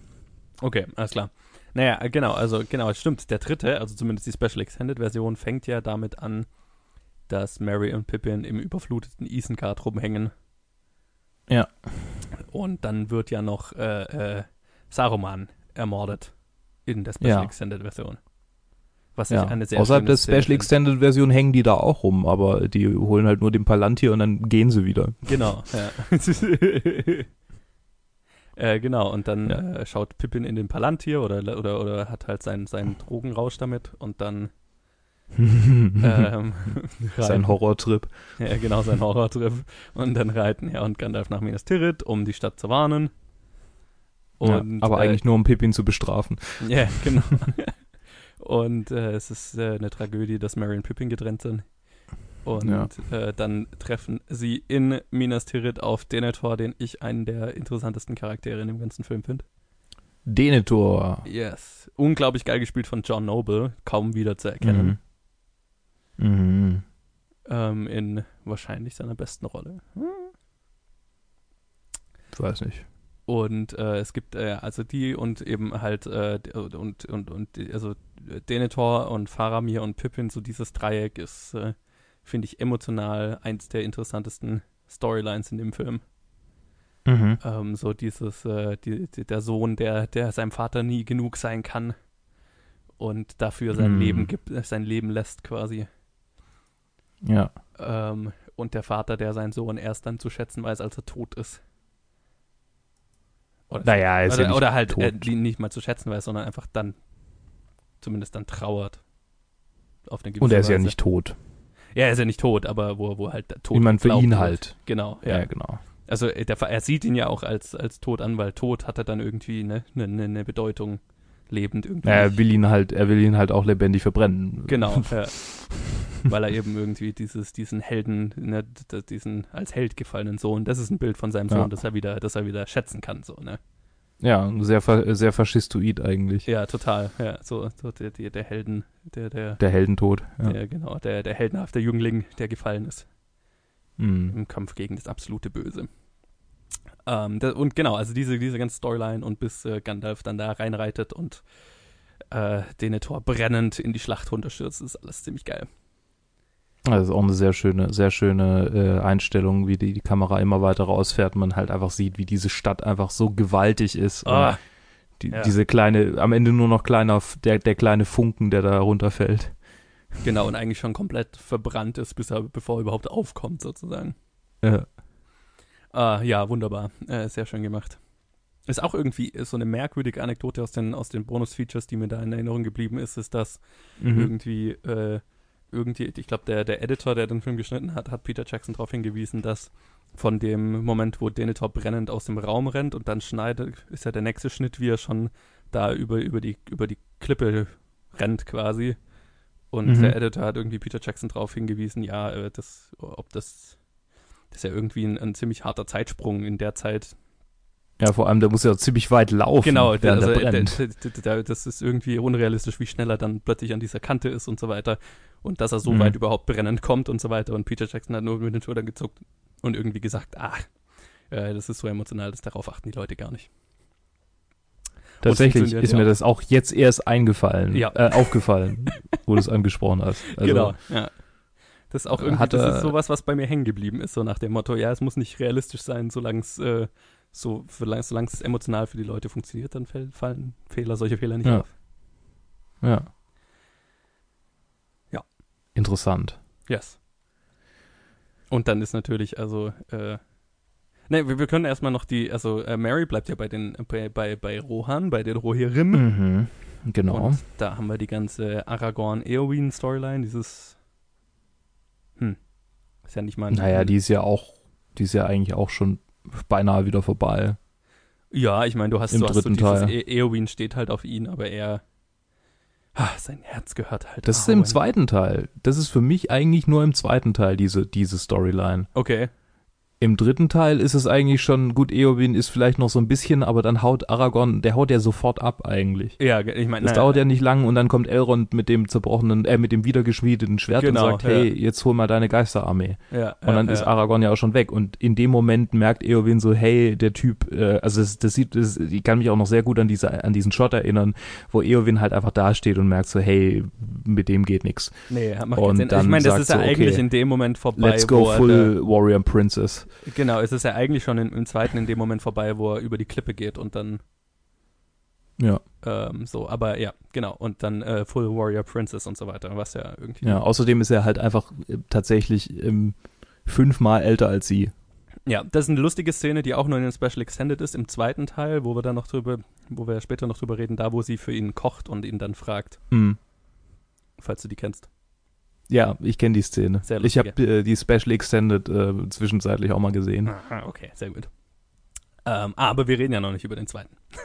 Okay, alles klar. Naja, genau, also genau, es stimmt. Der dritte, also zumindest die Special Extended Version, fängt ja damit an, dass Mary und Pippin im überfluteten Isengard rumhängen. Ja. Und dann wird ja noch äh, äh, Saruman ermordet in der Special Ja. Extended Version. Was Ja. eine sehr Außerhalb der Szene Special finde. Extended Version hängen die da auch rum, aber die holen halt nur den Palantir und dann gehen sie wieder. Genau, ja. äh, genau, und dann Ja. äh, schaut Pippin in den Palantir oder, oder, oder hat halt seinen, seinen Drogenrausch damit und dann ähm, Sein Horrortrip. Ja, genau, sein Horrortrip. Und dann reiten er und Gandalf nach Minas Tirith, um die Stadt zu warnen. Und, ja, aber äh, eigentlich nur um Pippin zu bestrafen. Ja, genau. und äh, es ist äh, eine Tragödie, dass Merry und Pippin getrennt sind. Und Ja. äh, dann treffen sie in Minas Tirith auf Denethor, den ich einen der interessantesten Charaktere in dem ganzen Film finde. Denethor. Yes. Unglaublich geil gespielt von John Noble, kaum wieder zu erkennen. Mhm. Mhm. Ähm, in wahrscheinlich seiner besten Rolle. Ich weiß nicht. Und äh, es gibt äh, also die und eben halt äh, und, und, und also Denethor und Faramir und Pippin, so dieses Dreieck ist, äh, finde ich, emotional eins der interessantesten Storylines in dem Film. Mhm. Ähm, so dieses, äh, die, die, der Sohn, der, der seinem Vater nie genug sein kann und dafür sein Mhm. Leben gibt, äh, sein Leben lässt quasi. Ja. Ähm, und der Vater, der seinen Sohn erst dann zu schätzen weiß, als er tot ist. Oder, Naja, ist oder, ja oder halt äh, nicht mal zu schätzen weiß, sondern einfach dann zumindest dann trauert. Auf eine gewisse Und er ist ja Weise. nicht tot. Ja, er ist ja nicht tot, aber wo, wo halt der Tod Ich meine, für ihn wird. halt. Genau, Ja, ja. genau. Also äh, der, er sieht ihn ja auch als, als tot an, weil tot hat er dann irgendwie eine ne, ne, ne Bedeutung lebend irgendwie. Er nicht. will ihn halt, er will ihn halt auch lebendig verbrennen. Genau, ja. Weil er eben irgendwie dieses, diesen Helden, ne, diesen als Held gefallenen Sohn, das ist ein Bild von seinem Ja. Sohn, das er wieder, das er wieder schätzen kann, so, ne? Ja, sehr, sehr faschistoid eigentlich. Ja, total, ja, so, so der, der, der Helden, der, der, Der Heldentod. Ja. der, genau, der, der heldenhafte Jüngling, der gefallen ist Mhm. im Kampf gegen das absolute Böse. Ähm, da, und genau, also diese, diese ganze Storyline und bis äh, Gandalf dann da reinreitet und äh, Denethor brennend in die Schlacht runterstürzt, ist alles ziemlich geil. Das ist auch eine sehr schöne, sehr schöne äh, Einstellung, wie die, die Kamera immer weiter rausfährt man halt einfach sieht, wie diese Stadt einfach so gewaltig ist. Ah, die, ja. Diese kleine, am Ende nur noch kleiner, der, der kleine Funken, der da runterfällt. Genau, und eigentlich schon komplett verbrannt ist, bis er, bevor er überhaupt aufkommt, sozusagen. Ja. Ah, ja, wunderbar. Äh, sehr schön gemacht. Ist auch irgendwie so eine merkwürdige Anekdote aus den, aus den Bonus-Features, die mir da in Erinnerung geblieben ist, ist, dass Mhm. irgendwie, äh, irgendwie, ich glaube, der, der Editor, der den Film geschnitten hat, hat Peter Jackson darauf hingewiesen, dass von dem Moment, wo Denethor brennend aus dem Raum rennt und dann schneidet, ist ja der nächste Schnitt, wie er schon da über, über, die, über die Klippe rennt quasi. Und Mhm. der Editor hat irgendwie Peter Jackson darauf hingewiesen, ja, äh, das, ob das Das ist ja irgendwie ein, ein ziemlich harter Zeitsprung in der Zeit. Ja, vor allem, der muss ja ziemlich weit laufen. Genau, der, also, der brennt. der, der, das ist irgendwie unrealistisch, wie schnell er dann plötzlich an dieser Kante ist und so weiter. Und dass er so Mhm. weit überhaupt brennend kommt und so weiter. Und Peter Jackson hat nur mit den Schultern gezuckt und irgendwie gesagt, ach, äh, das ist so emotional, dass darauf achten die Leute gar nicht. Tatsächlich ist ja. mir das auch jetzt erst eingefallen, Ja. äh, aufgefallen, wo du es angesprochen hast. Also, genau, ja. Das ist auch irgendwie, Hat das ist sowas, was bei mir hängen geblieben ist, so nach dem Motto, ja, es muss nicht realistisch sein, solange es äh, so, solange es emotional für die Leute funktioniert, dann fallen Fehler, solche Fehler nicht Ja. auf. Ja. Interessant. Yes. Und dann ist natürlich, also, äh, ne, wir, wir können erstmal noch die, also äh, Mary bleibt ja bei den, bei, bei, bei Rohan, bei den Rohirrim. Mhm. Genau. Und da haben wir die ganze Aragorn-Eowyn-Storyline, dieses, hm, ist ja nicht mal ein, Naja, die ist ja auch, die ist ja eigentlich auch schon beinahe wieder vorbei. Ja, ich meine, du hast, Im du hast so dritten dieses, Teil. E Eowyn steht halt auf ihn, aber er, ah, sein Herz gehört halt Das ist im zweiten Teil. Das ist für mich eigentlich nur im zweiten Teil, diese, diese Storyline. Okay, Im dritten Teil ist es eigentlich schon, gut, Eowyn ist vielleicht noch so ein bisschen, aber dann haut Aragorn, der haut ja sofort ab eigentlich. ja, ich meine, Das dauert ja nicht lang und dann kommt Elrond mit dem zerbrochenen, äh, mit dem wiedergeschmiedeten Schwert Genau, und sagt, hey, jetzt hol mal deine Geisterarmee. ja, Und dann ja, ist ja. Aragorn ja auch schon weg. Und in dem Moment merkt Eowyn so, hey, der Typ, äh, also das, das sieht, das, ich kann mich auch noch sehr gut an diese, an diesen Shot erinnern, wo Eowyn halt einfach dasteht und merkt so, hey, mit dem geht nix. Nee, macht Und keinen Sinn. Ich meine, das ist ja so, okay, eigentlich in dem Moment vorbei, Let's go full Warrior Princess. Genau, es ist ja eigentlich schon im, im zweiten in dem Moment vorbei, wo er über die Klippe geht und dann Ja. ähm, so, aber ja, genau, und dann äh, Full Warrior Princess und so weiter, was ja irgendwie Ja, außerdem ist er halt einfach äh, tatsächlich ähm, fünfmal älter als sie. Ja, das ist eine lustige Szene, die auch nur in den Special Extended ist, im zweiten Teil, wo wir dann noch drüber, wo wir später noch drüber reden, da wo sie für ihn kocht und ihn dann fragt, Hm. falls du die kennst. Ja, ich kenne die Szene. Sehr ich habe äh, die Special Extended äh, zwischenzeitlich auch mal gesehen. Aha, okay, sehr gut. Ähm, aber wir reden ja noch nicht über den zweiten.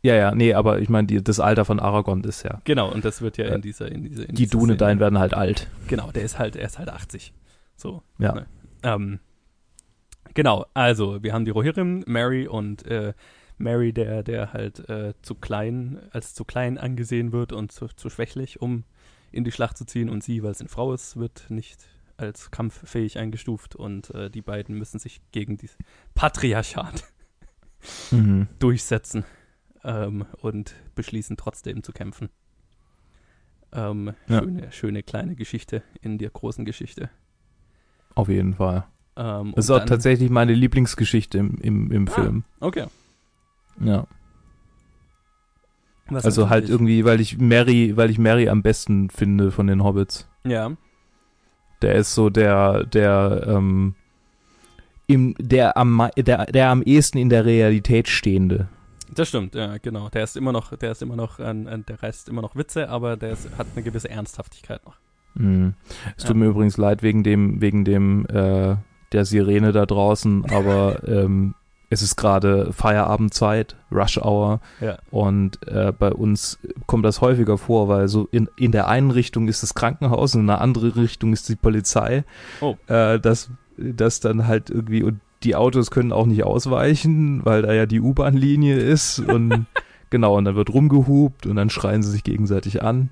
Ja, ja, nee, aber ich meine, das Alter von Aragorn ist ja. Genau, und das wird ja Äh, in dieser, in dieser, in Die dieser Dune Szene- Dein werden halt alt. Genau, der ist halt, er ist halt 80. So. Ja. Ne? Ähm, genau, also wir haben die Rohirrim, Mary und äh, Mary, der, der halt äh, zu klein, als zu klein angesehen wird und zu, zu schwächlich, um in die Schlacht zu ziehen. Und sie, weil es eine Frau ist, wird nicht als kampffähig eingestuft und äh, die beiden müssen sich gegen dieses Patriarchat Mhm. durchsetzen ähm, und beschließen trotzdem zu kämpfen. Ähm, Ja. schöne, schöne kleine Geschichte in der großen Geschichte. Auf jeden Fall. Ähm, Das ist auch tatsächlich meine Lieblingsgeschichte im, im, im Ah. Film. Okay. Ja. Was Also halt irgendwie, weil ich Mary, weil ich Mary am besten finde von den Hobbits. Ja, Der ist so der, der, ähm, im, der am, der, der am ehesten in der Realität stehende. das stimmt, ja, genau. Der ist immer noch, der ist immer noch, ein, ein, der reißt immer noch Witze, aber der ist, hat eine gewisse Ernsthaftigkeit noch. Mhm. Es tut Ja. mir übrigens leid wegen dem, wegen dem, äh, der Sirene da draußen, aber ähm, es ist gerade Feierabendzeit, Rush Hour Ja. und äh, bei uns kommt das häufiger vor, weil so in, in der einen Richtung ist das Krankenhaus und in der anderen Richtung ist die Polizei. Oh. Äh, das, das dann halt irgendwie und die Autos können auch nicht ausweichen, weil da ja die U-Bahn-Linie ist und genau, und dann wird rumgehupt und dann schreien sie sich gegenseitig an.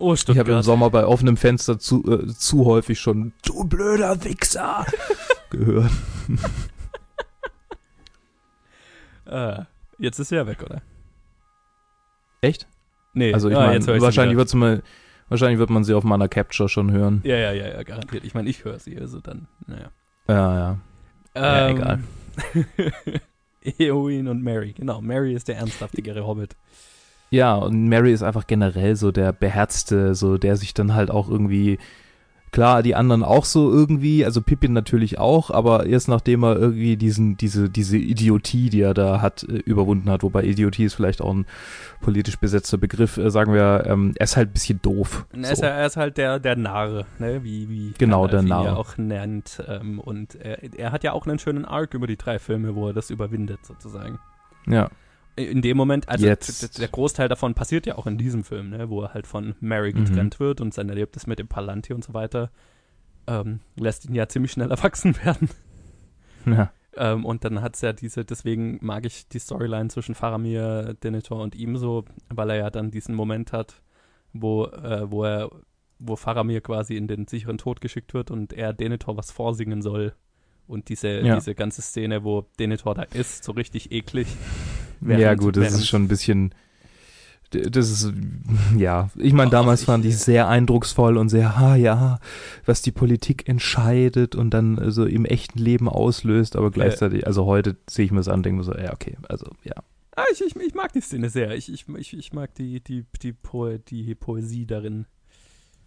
Oh, Ich habe im Stuttgart. Sommer bei offenem Fenster zu, äh, zu häufig schon Du blöder Wichser gehört. Äh, jetzt ist sie ja weg, oder? Echt? Nee, Also ich ah, meine, wahrscheinlich wieder. wird's mal, wahrscheinlich wird man sie auf meiner Capture schon hören. Ja, ja, ja, ja, garantiert. Ich meine, ich höre sie, also dann, naja. Ja, ja. Ja, Ähm, egal. Eowyn und Mary, genau. Mary ist der ernsthaftigere Hobbit. Ja, und Mary ist einfach generell so der beherzte, so der sich dann halt auch irgendwie klar, die anderen auch so irgendwie, also Pippin natürlich auch, aber erst nachdem er irgendwie diesen diese diese Idiotie, die er da hat, äh, überwunden hat, wobei Idiotie ist vielleicht auch ein politisch besetzter Begriff, äh, sagen wir, ähm, er ist halt ein bisschen doof. Und Er, ist, So. er ist halt der, der Narr, ne? wie, wie Genau, der ihn ja Narr. auch nennt. Ähm, und er, er hat ja auch einen schönen Arc über die drei Filme, wo er das überwindet, sozusagen. Ja, In dem Moment, also Jetzt. der Großteil davon passiert ja auch in diesem Film, ne? wo er halt von Mary Mhm. getrennt wird und sein Erlebnis mit dem Palantir und so weiter. ähm, lässt ihn ja ziemlich schnell erwachsen werden. Ja. Ähm, und dann hat es ja diese, deswegen mag ich die Storyline zwischen Faramir, Denethor und ihm so, weil er ja dann diesen Moment hat, wo, äh, wo er, wo Faramir quasi in den sicheren Tod geschickt wird und er Denethor was vorsingen soll. Und diese, Ja. diese ganze Szene, wo Denethor da ist, so richtig eklig. Ja, Während- gut, das während- ist schon ein bisschen. Das ist, ja, ich meine, Oh, damals fand ich es sehr eindrucksvoll und sehr, ha, ja, was die Politik entscheidet und dann äh, so im echten Leben auslöst, aber gleichzeitig, also heute sehe ich mir das an und denke mir so, ja, okay, also, ja. Ah, ich, ich, ich mag die Szene sehr. Ich, ich, ich, ich mag die, die, die, Poe, die Poesie darin.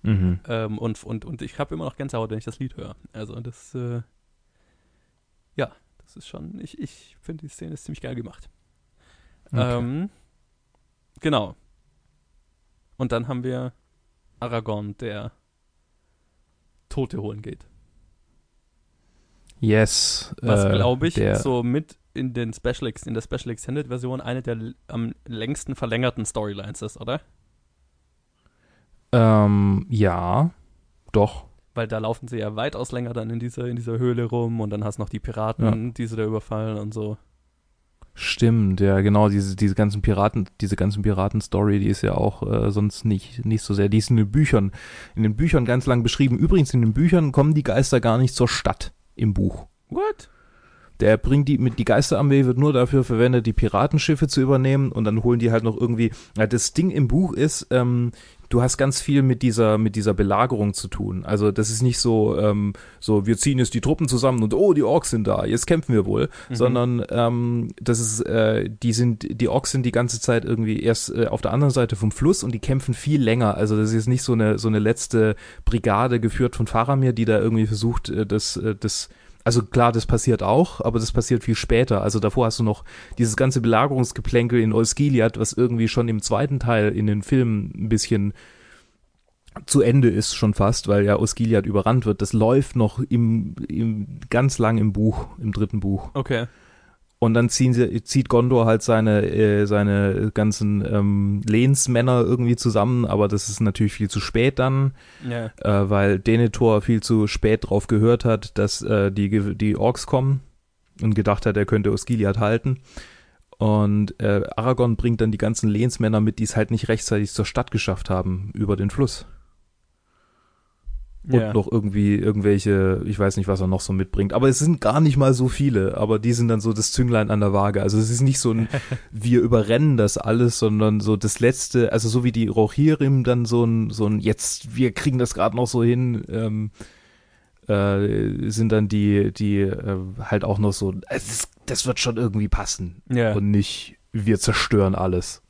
Mhm. Ähm, und, und, und ich habe immer noch Gänsehaut, wenn ich das Lied höre. Also das, äh, ja, das ist schon, ich, ich finde die Szene ist ziemlich geil gemacht. Okay. Ähm, genau. Und dann haben wir Aragorn, der Tote holen geht. Yes. Was, äh, glaube ich, der, so mit in den Special in der Special Extended Version eine der am längsten verlängerten Storylines ist, oder? Ähm, ja, doch. Weil da laufen sie ja weitaus länger dann in dieser, in dieser Höhle rum und dann hast du noch die Piraten, die sie da überfallen und so. Stimmt, ja, genau, diese, diese ganzen Piraten, diese ganzen Piraten-Story, die ist ja auch äh, sonst nicht, nicht so sehr, die ist in den Büchern, in den Büchern ganz lang beschrieben. Übrigens, in den Büchern kommen die Geister gar nicht zur Stadt im Buch. What? Der bringt die mit die Geisterarmee wird nur dafür verwendet, die Piratenschiffe zu übernehmen und dann holen die halt noch irgendwie. Ja, das Ding im Buch ist, ähm, du hast ganz viel mit dieser mit dieser Belagerung zu tun. Also das ist nicht so ähm, so wir ziehen jetzt die Truppen zusammen und oh die Orks sind da, jetzt kämpfen wir wohl, Mhm. sondern ähm, das ist äh, die sind die Orks sind die ganze Zeit irgendwie erst äh, auf der anderen Seite vom Fluss und die kämpfen viel länger. Also das ist jetzt nicht so eine so eine letzte Brigade geführt von Faramir, die da irgendwie versucht äh, das äh, das also klar, das passiert auch, aber das passiert viel später. Also davor hast du noch dieses ganze Belagerungsgeplänkel in Osgiliath, was irgendwie schon im zweiten Teil in den Filmen ein bisschen zu Ende ist schon fast, weil ja Osgiliath überrannt wird. Das läuft noch im, im ganz lang im Buch, im dritten Buch. Okay. Und dann ziehen sie, zieht Gondor halt seine, äh, seine ganzen ähm, Lehnsmänner irgendwie zusammen, aber das ist natürlich viel zu spät dann Ja. äh, weil Denethor viel zu spät drauf gehört hat, dass äh, die, die Orks kommen und gedacht hat, er könnte Osgiliath halten. Und äh, Aragorn bringt dann die ganzen Lehnsmänner mit, die es halt nicht rechtzeitig zur Stadt geschafft haben, über den Fluss. Und ja. noch irgendwie irgendwelche, ich weiß nicht, was er noch so mitbringt. Aber es sind gar nicht mal so viele, aber die sind dann so das Zünglein an der Waage. Also es ist nicht so ein, wir überrennen das alles, sondern so das letzte, also so wie die Rohirrim dann so ein, so ein, jetzt, wir kriegen das gerade noch so hin, ähm, äh, sind dann die, die äh, halt auch noch so, ist, das wird schon irgendwie passen. ja. Und nicht, wir zerstören alles.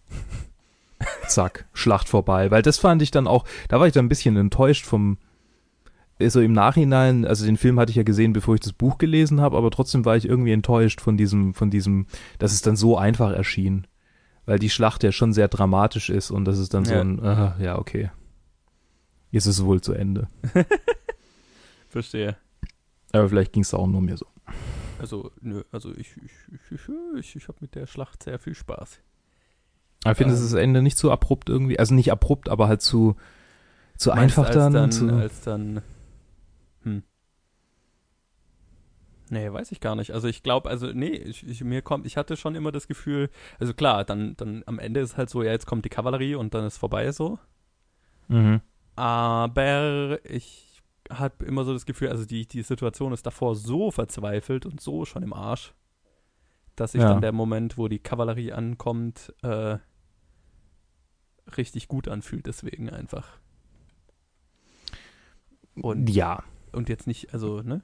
Zack, Schlacht vorbei. Weil das fand ich dann auch, da war ich dann ein bisschen enttäuscht vom, so im Nachhinein, also den Film hatte ich ja gesehen, bevor ich das Buch gelesen habe, aber trotzdem war ich irgendwie enttäuscht von diesem, von diesem, dass es dann so einfach erschien. Weil die Schlacht ja schon sehr dramatisch ist und das ist dann so Ja. ein, ah, ja, okay. Jetzt ist es wohl zu Ende. Verstehe. Aber vielleicht ging es auch nur mir so. Also, nö, also ich, ich, ich, ich, ich, habe mit der Schlacht sehr viel Spaß. Ich finde, es Ähm. ist das Ende nicht zu abrupt irgendwie, also nicht abrupt, aber halt zu, zu einfach dann. dann zu, als dann. Hm. Nee, weiß ich gar nicht. Also ich glaube, also nee, ich, ich, mir kommt, ich hatte schon immer das Gefühl, also klar, dann, dann am Ende ist halt so, ja, jetzt kommt die Kavallerie und dann ist vorbei so. mhm. Aber ich habe immer so das Gefühl, also die, die Situation ist davor so verzweifelt und so schon im Arsch, dass sich Ja. dann der Moment, wo die Kavallerie ankommt, äh, richtig gut anfühlt, deswegen einfach. Und, Ja, und jetzt nicht, also, ne?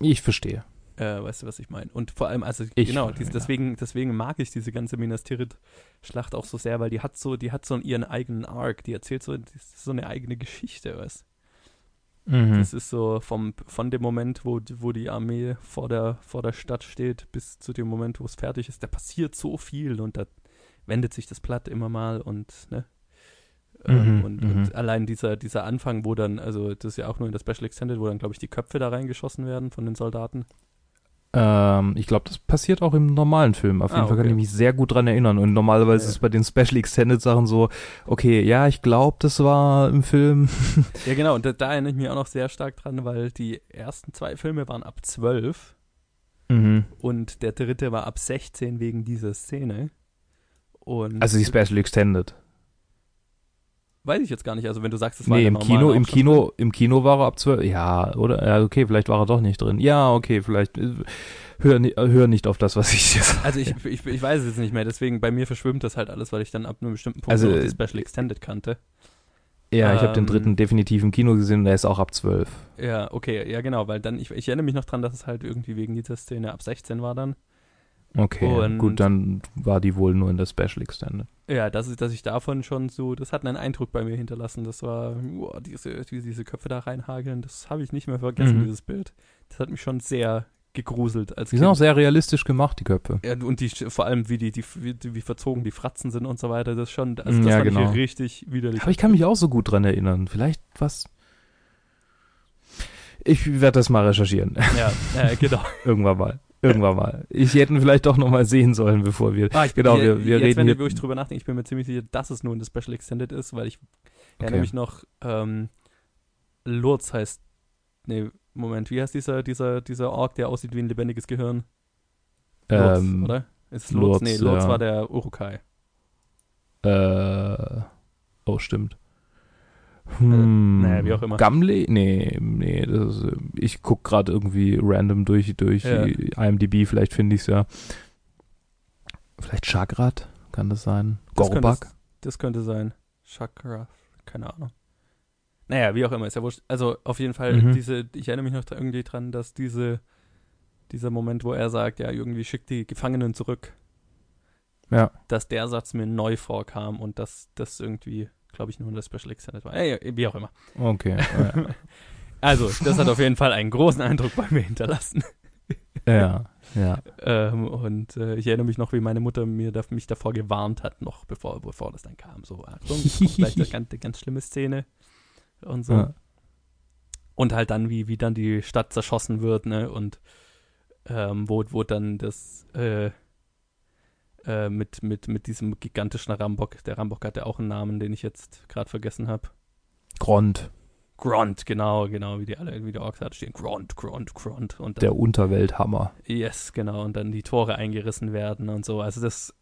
ich verstehe. Äh, weißt du, was ich meine? Und vor allem, also Ich genau, verstehe, dies, ja. deswegen, deswegen mag ich diese ganze Minas Tirith-Schlacht auch so sehr, weil die hat so, die hat so ihren eigenen Arc, die erzählt so, ist so eine eigene Geschichte, weißt Mhm. Das ist so vom, von dem Moment, wo, wo die Armee vor der, vor der Stadt steht, bis zu dem Moment, wo es fertig ist, da passiert so viel und da wendet sich das Blatt immer mal und, ne? Ähm, Mhm, und, mhm. und allein dieser, dieser Anfang, wo dann, also das ist ja auch nur in der Special Extended, wo dann, glaube ich, die Köpfe da reingeschossen werden von den Soldaten. Ähm, ich glaube, das passiert auch im normalen Film. Auf jeden Ah, Fall kann okay. ich mich sehr gut dran erinnern. Und normalerweise Ja. ist es bei den Special Extended Sachen so, okay, ja, ich glaube, das war im Film. Ja, genau, und da, da erinnere ich mich auch noch sehr stark dran, weil die ersten zwei Filme waren ab 12 Mhm. und der dritte war ab 16 wegen dieser Szene. Und Also die Special Extended. Weiß ich jetzt gar nicht. Also wenn du sagst, es war Nee, im Kino, im Kino, im Kino war er ab 12. Ja, oder? Ja, okay, vielleicht war er doch nicht drin. Ja, okay, vielleicht. äh, Hör, ni- hör nicht auf das, was ich dir sage. Also ich, ich, ich weiß es jetzt nicht mehr, deswegen bei mir verschwimmt das halt alles, weil ich dann ab einem bestimmten Punkt Also, die äh, Special Extended kannte. Ja, ich habe den ähm, dritten definitiv im Kino gesehen und der ist auch ab 12. Ja, okay, ja genau, weil dann, ich, ich erinnere mich noch dran, dass es halt irgendwie wegen dieser Szene ab 16 war dann. Okay, Und- gut, dann war die wohl nur in der Special Extended. Ja, dass, ich- dass ich davon schon so, das hat einen Eindruck bei mir hinterlassen. Das war, boah, diese, wie diese Köpfe da reinhageln, das habe ich nicht mehr vergessen, Mhm. dieses Bild. Das hat mich schon sehr gegruselt als Die sind auch sehr realistisch gemacht, die Köpfe. Ja, und die, vor allem, wie die, die wie, wie verzogen die Fratzen sind und so weiter, das schon, also Mm, das ja, genau. ich richtig widerlich. Aber ich kann mich auch so gut dran erinnern. Vielleicht was. Ich werde das mal recherchieren. Ja, äh, genau. Irgendwann mal. Irgendwann mal. Ich hätte ihn vielleicht doch noch mal sehen sollen, bevor wir. Ah, ich, Genau, je- wir- wir jetzt, reden wenn hier- ich drüber nachdenke, ich bin mir ziemlich sicher, dass es nur in der Special Extended ist, weil ich erinnere Okay. mich noch, ähm, Lurz heißt, nee, Moment, wie heißt dieser, dieser, dieser Ork, der aussieht wie ein lebendiges Gehirn? Lurz, Ähm, oder? Ist es Lurz? Lurz, Nee, Lurz ja. war der Urukai. Äh, oh, stimmt. Hm, naja, wie auch immer. Gimli? Nee, nee, das ist, äh, ich guck gerade irgendwie random durch, durch Ja. IMDb, vielleicht finde ich es ja. Vielleicht Chagrat, kann das sein? Das könnte Gorbak? es- Das könnte sein. Chakra, keine Ahnung. Naja, wie auch immer, ist ja wurscht. Also auf jeden Fall, Mhm. diese, ich erinnere mich noch irgendwie dran, dass diese, dieser Moment, wo er sagt, ja, irgendwie schickt die Gefangenen zurück, Ja. dass der Satz mir neu vorkam und dass das irgendwie, glaube ich, nur in der Special Extended war. Ja, ja, wie auch immer. Okay. Ja. Also, das hat auf jeden Fall einen großen Eindruck bei mir hinterlassen. ja. ja. Ähm, und äh, ich erinnere mich noch, wie meine Mutter mir da, mich davor gewarnt hat, noch bevor, bevor das dann kam. So, Achtung, gleich eine ganz, eine ganz schlimme Szene und so. ja. Und halt dann, wie, wie dann die Stadt zerschossen wird, ne? Und ähm, wo, wo dann das äh, äh, mit, mit, mit diesem gigantischen Rambock, der Rambock hatte auch einen Namen, den ich jetzt gerade vergessen habe. Grond, Gront, genau, genau, wie die alle, wie die Orks da stehen. Gront, Gront, Gront. Und dann, der Unterwelthammer. Yes, genau, und dann die Tore eingerissen werden und so. Also das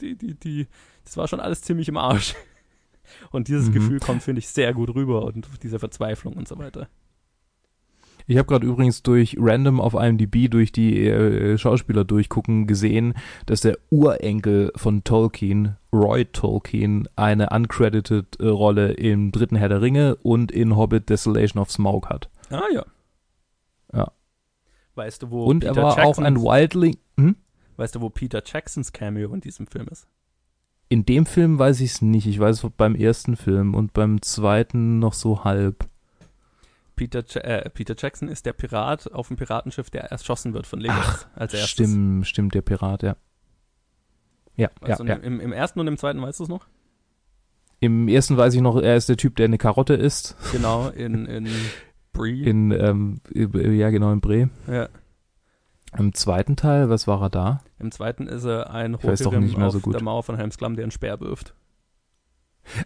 die, die, die, das war schon alles ziemlich im Arsch. Und dieses Mhm. Gefühl kommt, finde ich, sehr gut rüber und diese Verzweiflung und so weiter. Ich habe gerade übrigens durch random auf IMDb durch die äh, Schauspieler durchgucken gesehen, dass der Urenkel von Tolkien, Roy Tolkien, eine uncredited äh, Rolle im dritten Herr der Ringe und in Hobbit Desolation of Smaug hat. Ah ja. Ja. Weißt du, wo und Peter er war auch ein Jacksons- Wildling. Hm? Weißt du, wo Peter Jacksons Cameo in diesem Film ist? In dem Film weiß ich es nicht. Ich weiß es beim ersten Film und beim zweiten noch so halb. Peter, äh, Peter Jackson ist der Pirat auf dem Piratenschiff, der erschossen wird von Legolas als erstes. Stimmt, stimmt, der Pirat, ja. Ja, Weißt ja, ja. im, Im ersten und im zweiten weißt du es noch? Im ersten weiß ich noch, er ist der Typ, der eine Karotte isst. Genau, in, in Bree. In, ähm, ja, genau, in Bre. ja. Im zweiten Teil, was war er da? Im zweiten ist er ein auf so gut. der Mauer von Helmsklamm, der einen Speer wirft.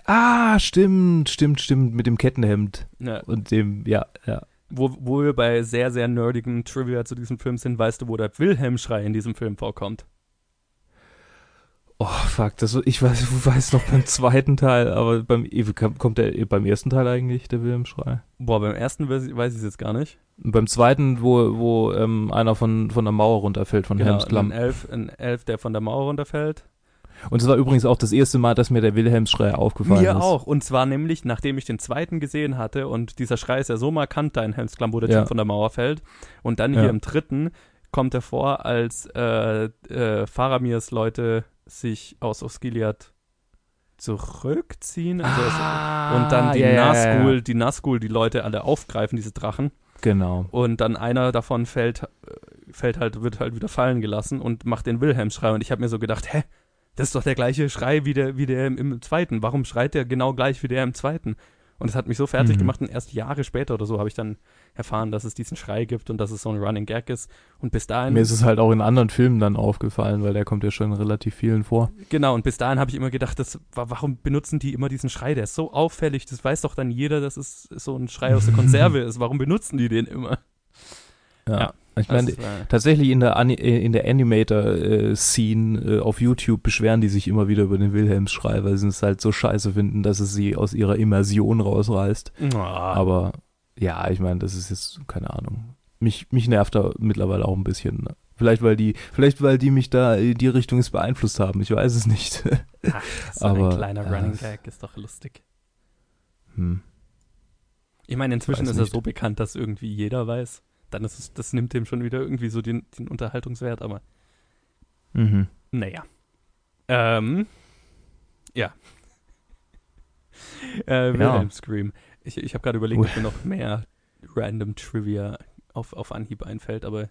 Ah, stimmt, stimmt, stimmt, mit dem Kettenhemd Ja. und dem, ja, ja. Wo, wo wir bei sehr, sehr nerdigen Trivia zu diesem Film sind, weißt du, wo der Wilhelm-Schrei in diesem Film vorkommt? Oh, fuck, das, ich weiß, weiß noch beim zweiten Teil, aber beim, kommt der beim ersten Teil eigentlich, der Wilhelmschrei? Boah, beim ersten weiß ich, es jetzt gar nicht. Und beim zweiten, wo, wo ähm, einer von, von der Mauer runterfällt, von Genau, Helmsklamm. ein Elf, ein Elf, der von der Mauer runterfällt. Und es war übrigens auch das erste Mal, dass mir der Wilhelmsschrei aufgefallen Mir ist. auch. Und zwar nämlich, nachdem ich den zweiten gesehen hatte und dieser Schrei ist ja so markant da in Helmsklamm, wo der Ja. Typ von der Mauer fällt. Und dann Ja. hier im dritten kommt er vor, als äh, äh, Faramirs Leute sich aus Osgiliath zurückziehen. Also es- Ah, und dann die ja, Nazgul, ja. die Nazgul, die Leute alle aufgreifen, diese Drachen. Genau. Und dann einer davon fällt, äh, fällt halt, wird halt wieder fallen gelassen und macht den Wilhelm-Schrei. Und ich habe mir so gedacht, hä, das ist doch der gleiche Schrei wie der, wie der im, im zweiten. Warum schreit der genau gleich wie der im zweiten? Und es hat mich so fertig Mhm. gemacht und erst Jahre später oder so habe ich dann erfahren, dass es diesen Schrei gibt und dass es so ein Running Gag ist. Und bis dahin, Mir ist es halt auch in anderen Filmen dann aufgefallen, weil der kommt ja schon in relativ vielen vor. genau, und bis dahin habe ich immer gedacht, das, wa- warum benutzen die immer diesen Schrei? Der ist so auffällig, das weiß doch dann jeder, dass es so ein Schrei aus der Konserve ist. Warum benutzen die den immer? Ja. Ja. Ich meine, tatsächlich in der, Ani äh, in der Animator-Scene äh, auf YouTube beschweren die sich immer wieder über den Wilhelms-Schrei, weil sie es halt so scheiße finden, dass es sie aus ihrer Immersion rausreißt. Ah. Aber ja, ich meine, das ist jetzt, keine Ahnung. Mich, mich nervt da mittlerweile auch ein bisschen. Ne? Vielleicht, weil die, vielleicht, weil die mich da in die Richtung jetzt beeinflusst haben. Ich weiß es nicht. Ach, so aber, ein kleiner ja, Running Gag ist doch lustig. hm. Ich meine, inzwischen Weiß ist er so bekannt, dass irgendwie jeder weiß. Dann ist es, das nimmt dem schon wieder irgendwie so den, den Unterhaltungswert, aber Mhm. naja. Ähm, ja. äh, Wilhelm Scream. Ich, ich habe gerade überlegt, ob mir noch mehr random Trivia auf, auf Anhieb einfällt, aber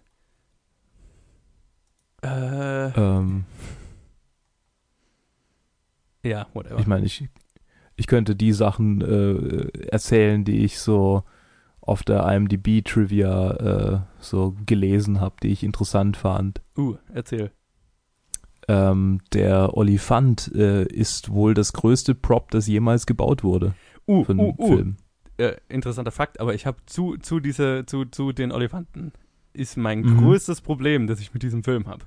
äh, Ähm, ja, whatever. ich meine, ich, ich könnte die Sachen äh, erzählen, die ich so auf der IMDb-Trivia äh, so gelesen habe, die ich interessant fand. uh, erzähl. Ähm, der Olifant äh, ist wohl das größte Prop, das jemals gebaut wurde Uh, für einen uh, uh. Film. Äh, interessanter Fakt, aber ich habe zu, zu, diese, zu, zu den Olifanten ist mein Mhm. größtes Problem, das ich mit diesem Film habe.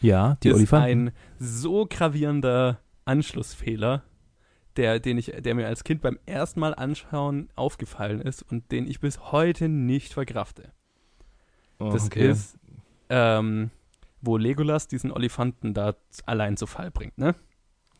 Ja, die ist Olifanten. ein so gravierender Anschlussfehler, der, den ich, der mir als Kind beim ersten Mal anschauen aufgefallen ist und den ich bis heute nicht verkrafte. Das ist, ähm, wo Legolas diesen Olifanten da allein zu Fall bringt, ne?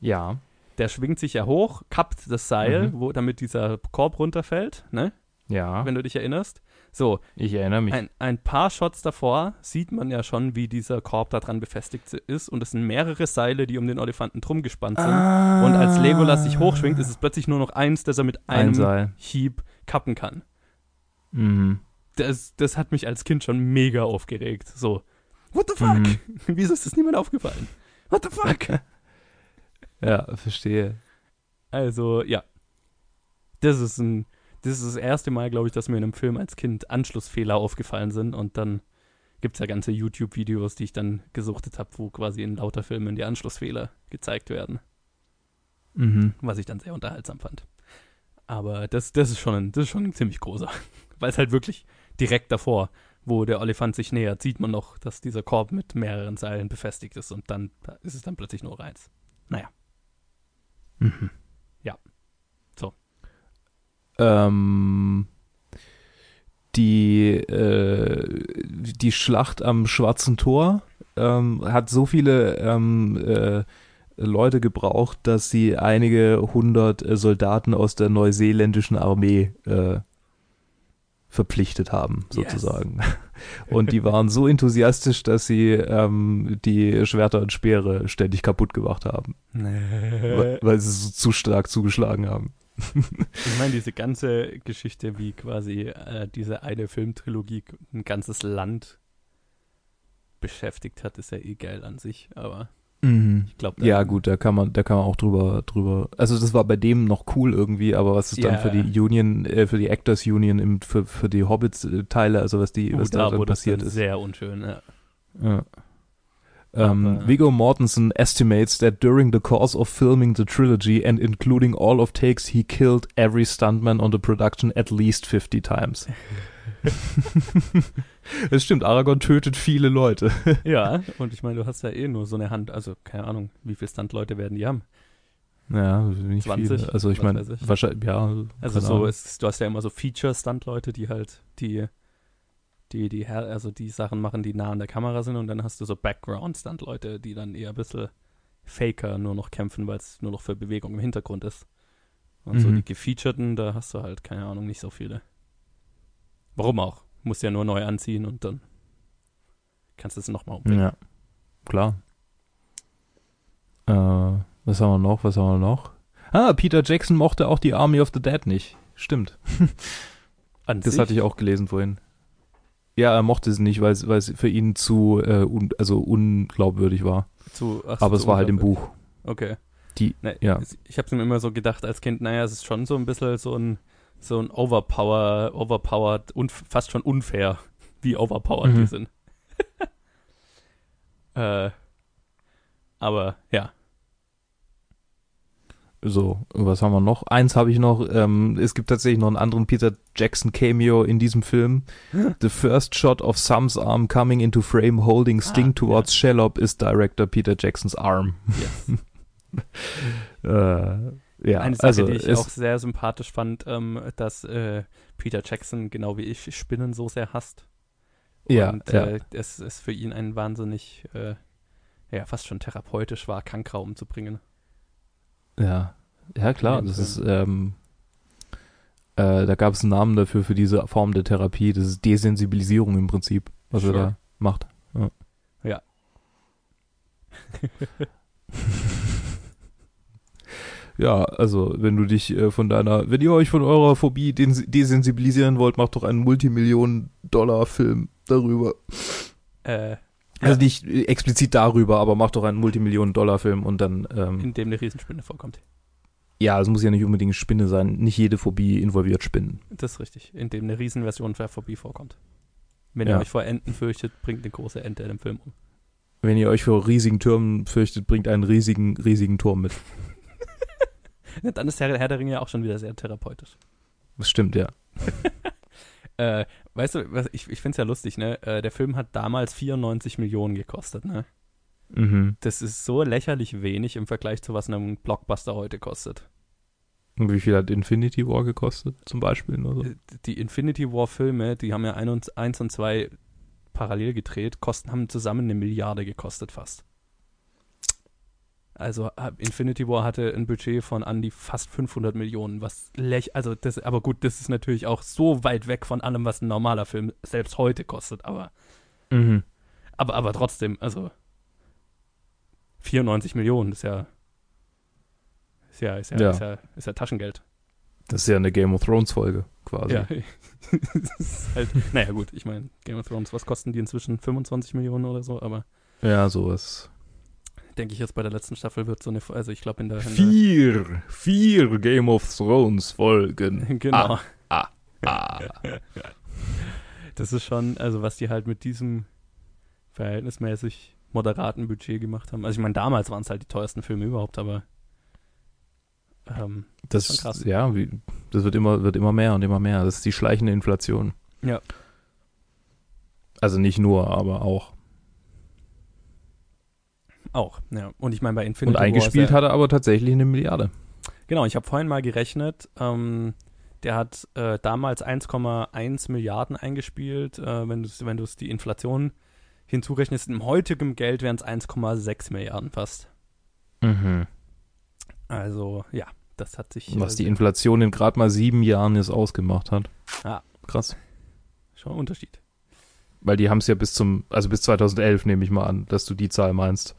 ja. Der schwingt sich ja hoch, kappt das Seil, Mhm. wo, damit dieser Korb runterfällt, ne? Ja, Wenn du dich erinnerst. So, ich erinnere mich. ein, ein paar Shots davor sieht man ja schon, wie dieser Korb da dran befestigt ist und es sind mehrere Seile, die um den Elefanten drum gespannt sind. Und als Legolas sich hochschwingt, ist es plötzlich nur noch eins, das er mit ein einem Seil. Hieb kappen kann. Mhm. Das, das hat mich als Kind schon mega aufgeregt. So, what the fuck? Mhm. Wieso ist das niemand aufgefallen? What the fuck? Ja, verstehe. Also, ja. Das ist ein, das ist das erste Mal, glaube ich, dass mir in einem Film als Kind Anschlussfehler aufgefallen sind und dann gibt es ja ganze YouTube-Videos, die ich dann gesuchtet habe, wo quasi in lauter Filmen die Anschlussfehler gezeigt werden, Mhm. was ich dann sehr unterhaltsam fand. Aber das, das ist schon ein, das ist schon ein ziemlich großer, weil es halt wirklich direkt davor, wo der Elefant sich nähert, sieht man noch, dass dieser Korb mit mehreren Seilen befestigt ist und dann ist es dann plötzlich nur eins. Mhm. Ähm, die, äh, die Schlacht am Schwarzen Tor ähm, hat so viele ähm, äh, Leute gebraucht, dass sie einige hundert äh, Soldaten aus der neuseeländischen Armee äh, verpflichtet haben, Yes. sozusagen. Und die waren so enthusiastisch, dass sie ähm, die Schwerter und Speere ständig kaputt gemacht haben, weil, weil sie so zu stark zugeschlagen haben. Ich meine, diese ganze Geschichte, wie quasi äh, diese eine Filmtrilogie ein ganzes Land beschäftigt hat, ist ja eh geil an sich, aber ich glaube, Ja, gut, da kann man, da kann man auch drüber, drüber. Also das war bei dem noch cool irgendwie, aber was ist dann Ja. für die Union, äh, für die Actors Union im, für, für die Hobbits-Teile, also was die, uh, was da, da dann passiert dann ist. sehr unschön. Ja. Ja. Um, Aber- Viggo Mortensen estimates that during the course of filming the trilogy and including all of takes, he killed every stuntman on the production at least 50 times. Es stimmt, Aragorn tötet viele Leute. ja, und ich meine, du hast ja eh nur so eine Hand, also keine Ahnung, wie viele Stuntleute werden die haben. Ja, nicht 20, viele. Also ich meine, wahrscheinlich, ja. Also so, ist, du hast ja immer so Feature-Stunt-Leute, die halt die, die, die, also die Sachen machen, die nah an der Kamera sind und dann hast du so Background-Stunt-Leute, die dann eher ein bisschen faker nur noch kämpfen, weil es nur noch für Bewegung im Hintergrund ist. Und so Mhm. die gefeaturten, da hast du halt, keine Ahnung, nicht so viele. Warum auch? Musst ja nur neu anziehen und dann kannst du es nochmal umbringen. Ja, klar. Äh, was haben wir noch? Was haben wir noch? Ah, Peter Jackson mochte auch die Army of the Dead nicht. Stimmt. Das sich, hatte ich auch gelesen vorhin. Ja, er mochte es nicht, weil es, weil es für ihn zu äh, un, also unglaubwürdig war. zu, ach, Aber es war halt im. Buch. Okay. Die, Ne, ja. Ich habe mir immer so gedacht als Kind, naja, es ist schon so ein bisschen so ein, so ein Overpower, overpowered und fast schon unfair, wie overpowered Mhm. die sind. äh, aber ja, So, was haben wir noch? Eins habe ich noch. Ähm, es gibt tatsächlich noch einen anderen Peter Jackson Cameo in diesem Film. The first shot of Sam's arm coming into frame holding Sting Ah, towards Shellop is Director Peter Jacksons arm. yes. äh, ja, Eine Sache, also die ich auch sehr sympathisch fand, ähm, dass äh, Peter Jackson, genau wie ich, Spinnen so sehr hasst. ja, und ja, äh, es ist für ihn ein wahnsinnig, äh, ja, fast schon therapeutisch war, Kankra umzubringen. Ja, ja, klar. Das ist, ähm, äh, da gab es einen Namen dafür für diese Form der Therapie. Das ist Desensibilisierung im Prinzip, was Sure. er da macht. Ja. Ja. Ja, also wenn du dich äh, von deiner, wenn ihr euch von eurer Phobie des desensibilisieren wollt, macht doch einen Multimillionen-Dollar-Film darüber. Äh, Also nicht explizit darüber, aber macht doch einen Multimillionen-Dollar-Film und dann, ähm, in dem eine Riesenspinne vorkommt. ja, es muss ja nicht unbedingt Spinne sein. Nicht jede Phobie involviert Spinnen. Das ist richtig. In dem eine Riesenversion der Phobie vorkommt. Wenn Ja. ihr euch vor Enten fürchtet, bringt eine große Ente in dem Film um. Wenn ihr euch vor riesigen Türmen fürchtet, bringt einen riesigen, riesigen Turm mit. Ja, dann ist Herr, Herr der Ringe ja auch schon wieder sehr therapeutisch. Das stimmt, ja. Äh, weißt du, was, ich, ich finde es ja lustig, ne? Äh, der Film hat damals 94 Millionen gekostet, ne? Mhm. Das ist so lächerlich wenig im Vergleich zu was ein Blockbuster heute kostet. Und wie viel hat Infinity War gekostet, zum Beispiel? Oder so? Äh, Die Infinity War Filme, die haben ja 1 und, eins und 2 parallel gedreht, kosten, haben zusammen eine Milliarde gekostet fast. Also Infinity War hatte ein Budget von an die fast 500 Millionen, was lech, also das, aber gut, das ist natürlich auch so weit weg von allem, was ein normaler Film selbst heute kostet, aber, Mhm. aber, aber trotzdem, also 94 Millionen, ist ja, ist ja, ist ja, Ja. Ist ja, ist ja Taschengeld. Das ist ja eine Game of Thrones Folge, quasi. Ja. halt, naja, gut, ich meine, Game of Thrones, was kosten die inzwischen? 25 Millionen oder so, aber Ja, sowas. Denke ich jetzt bei der letzten Staffel wird so eine, also ich glaube in der, in Vier, vier Game of Thrones Folgen. der genau. Ah, Ah. Das ist schon, also was die halt mit diesem verhältnismäßig moderaten Budget gemacht haben. Also ich meine, damals waren es halt die teuersten Filme überhaupt, aber ähm, Das, Schon krass. ja, wie, das wird immer, wird immer mehr und immer mehr. Das ist die schleichende Inflation. Ja. Also nicht nur, aber auch. Auch, ja. Und ich meine, bei Infinity und eingespielt War hat er aber tatsächlich eine Milliarde. Genau, ich habe vorhin mal gerechnet, ähm, der hat äh, damals 1,1 Milliarden eingespielt. Äh, wenn du wenn es die Inflation hinzurechnest, im heutigen Geld wären es 1,6 Milliarden fast. Mhm. Also, ja, das hat sich Was äh, die Inflation in gerade mal sieben Jahren jetzt ausgemacht hat. Ja. Krass. schon ein Unterschied. Weil die haben es ja bis zum, also bis 2011 nehme ich mal an, dass du die Zahl meinst.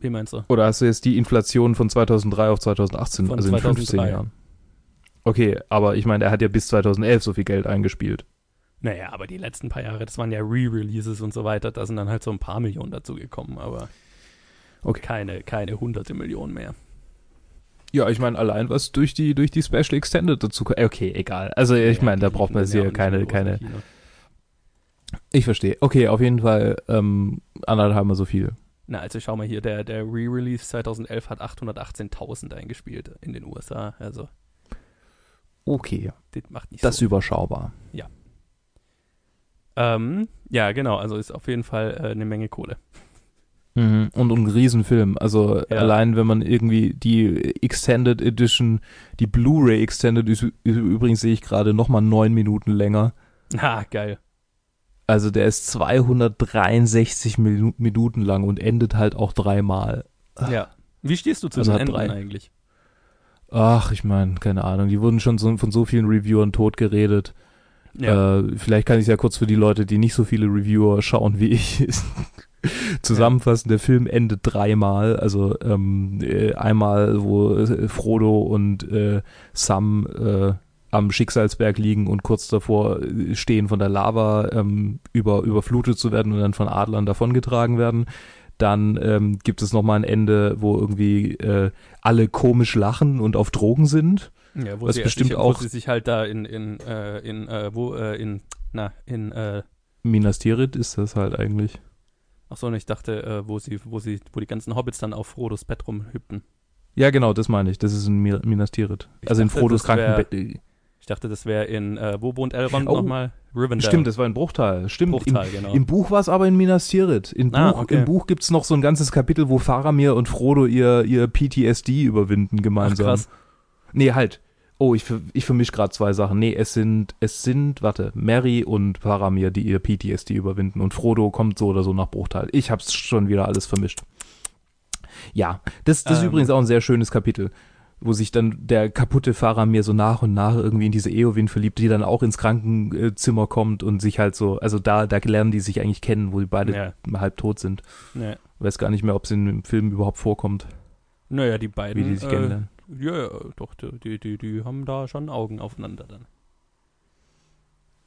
Wie meinst du? Oder hast du jetzt die Inflation von 2003 auf 2018, Von also in 15 2003. Jahren? Okay, aber ich meine, er hat ja bis 2011 so viel Geld eingespielt. Naja, aber die letzten paar Jahre, das waren ja Re-Releases und so weiter, da sind dann halt so ein paar Millionen dazugekommen, aber Okay. keine, keine hunderte Millionen mehr. Ja, ich meine, allein was durch die, durch die Special Extended dazu Okay, egal. Also ich Ja, meine, da braucht man ja hier keine, keine. Kino. Ich verstehe. Okay, auf jeden Fall ähm, anderthalb mal so viel. Na, also schau mal hier, der, der Re-Release 2011 hat 818.000 eingespielt in den USA, also Okay, das macht nicht das ist so. überschaubar. Ähm, ja, genau, also ist auf jeden Fall äh, eine Menge Kohle. Mhm. Und ein Riesenfilm. Also Ja. allein, wenn man irgendwie die Extended Edition, die Blu-ray Extended ist, ist übrigens sehe ich gerade noch mal neun Minuten länger. Ah, geil. Also der ist 263 Minu Minuten lang und endet halt auch dreimal. Ja. Wie stehst du zu Also den Enden drei. eigentlich? Ach, ich meine, keine Ahnung. Die wurden schon so, von so vielen Reviewern tot geredet. Ja. Äh, vielleicht kann ich ja kurz für die Leute, die nicht so viele Reviewer schauen wie ich, zusammenfassen. Der Film endet dreimal. Also ähm, äh, einmal, wo äh, Frodo und äh, Sam äh, am Schicksalsberg liegen und kurz davor äh, stehen, von der Lava ähm, über, überflutet zu werden und dann von Adlern davongetragen werden. Dann ähm, gibt es nochmal ein Ende, wo irgendwie äh, alle komisch lachen und auf Drogen sind. Ja, wo Was sie bestimmt sich, auch- Wo sie sich halt da in, in, äh, in, äh, wo, äh, in, na, in, äh, Minas Tirith ist das halt eigentlich. ach so, und ich dachte, wo sie, wo sie, wo die ganzen Hobbits dann auf Frodos Bett rumhüpften. Ja, genau, das meine ich. Das ist in Mi- Minas Tirith. Ich also in dachte, Frodos das wär- Krankenbett. Ich dachte, das wäre in, äh, wo wohnt Elrond Oh, nochmal? Rivendell. Stimmt, das war ein Bruchteil. Stimmt. Bruchteil, genau. Im, Im Buch war es aber in Minas Tirith. Im Ah, Buch, okay. im Buch gibt es noch so ein ganzes Kapitel, wo Faramir und Frodo ihr, ihr PTSD überwinden Ach, gemeinsam. krass. Nee, halt. Oh, ich, ich vermische gerade zwei Sachen. Nee, es sind, es sind, warte, Mary und Faramir, die ihr PTSD überwinden. Und Frodo kommt so oder so nach Bruchteil. Ich hab's schon wieder alles vermischt. Ja, das, das ist Ähm. übrigens auch ein sehr schönes Kapitel, wo sich dann der kaputte Faramir so nach und nach irgendwie in diese Eowyn verliebt, die dann auch ins Krankenzimmer kommt und sich halt so, also da, da lernen die sich eigentlich kennen, wo die beide Ja. halb tot sind. Ja. Weiß gar nicht mehr, ob es im Film überhaupt vorkommt, Naja, die beiden. wie die sich äh, kennenlernen. Ja, ja, doch, die, die, die haben da schon Augen aufeinander dann.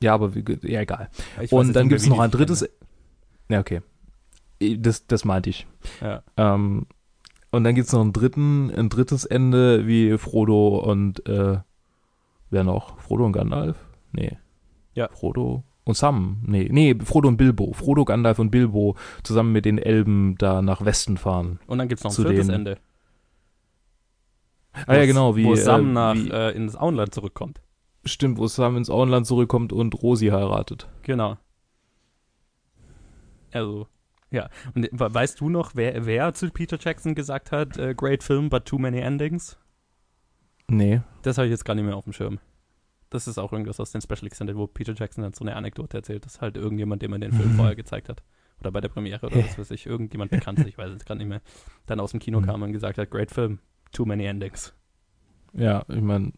Ja, aber wie, ja, egal. Und dann gibt es noch ein drittes. Ja, okay. Das, das meinte ich. kennen. Ähm, und dann gibt es noch einen dritten, ein drittes Ende, wie Frodo und äh, wer noch? Frodo und Gandalf? Nee. Ja. Frodo und Sam. Nee, nee, Frodo und Bilbo. Frodo, Gandalf und Bilbo zusammen mit den Elben da nach Westen fahren. Und dann gibt es noch ein Zu viertes Ende. Ah ja, genau, wie, Wo Sam äh, nach wie äh, ins Auenland zurückkommt. stimmt, wo Sam ins Auenland zurückkommt und Rosi heiratet. Genau. Also, ja. Und we- weißt du noch, wer, wer zu Peter Jackson gesagt hat, äh, great film, but too many endings? Nee. Das habe ich jetzt gar nicht mehr auf dem Schirm. Das ist auch irgendwas aus den Special Extended, wo Peter Jackson dann so eine Anekdote erzählt, dass halt irgendjemand, dem er den Film Mhm. vorher gezeigt hat, oder bei der Premiere oder was weiß ich, irgendjemand bekannt, ich weiß es gerade nicht mehr, dann aus dem Kino Mhm. kam und gesagt hat, great film, too many endings. Ja, ich meine,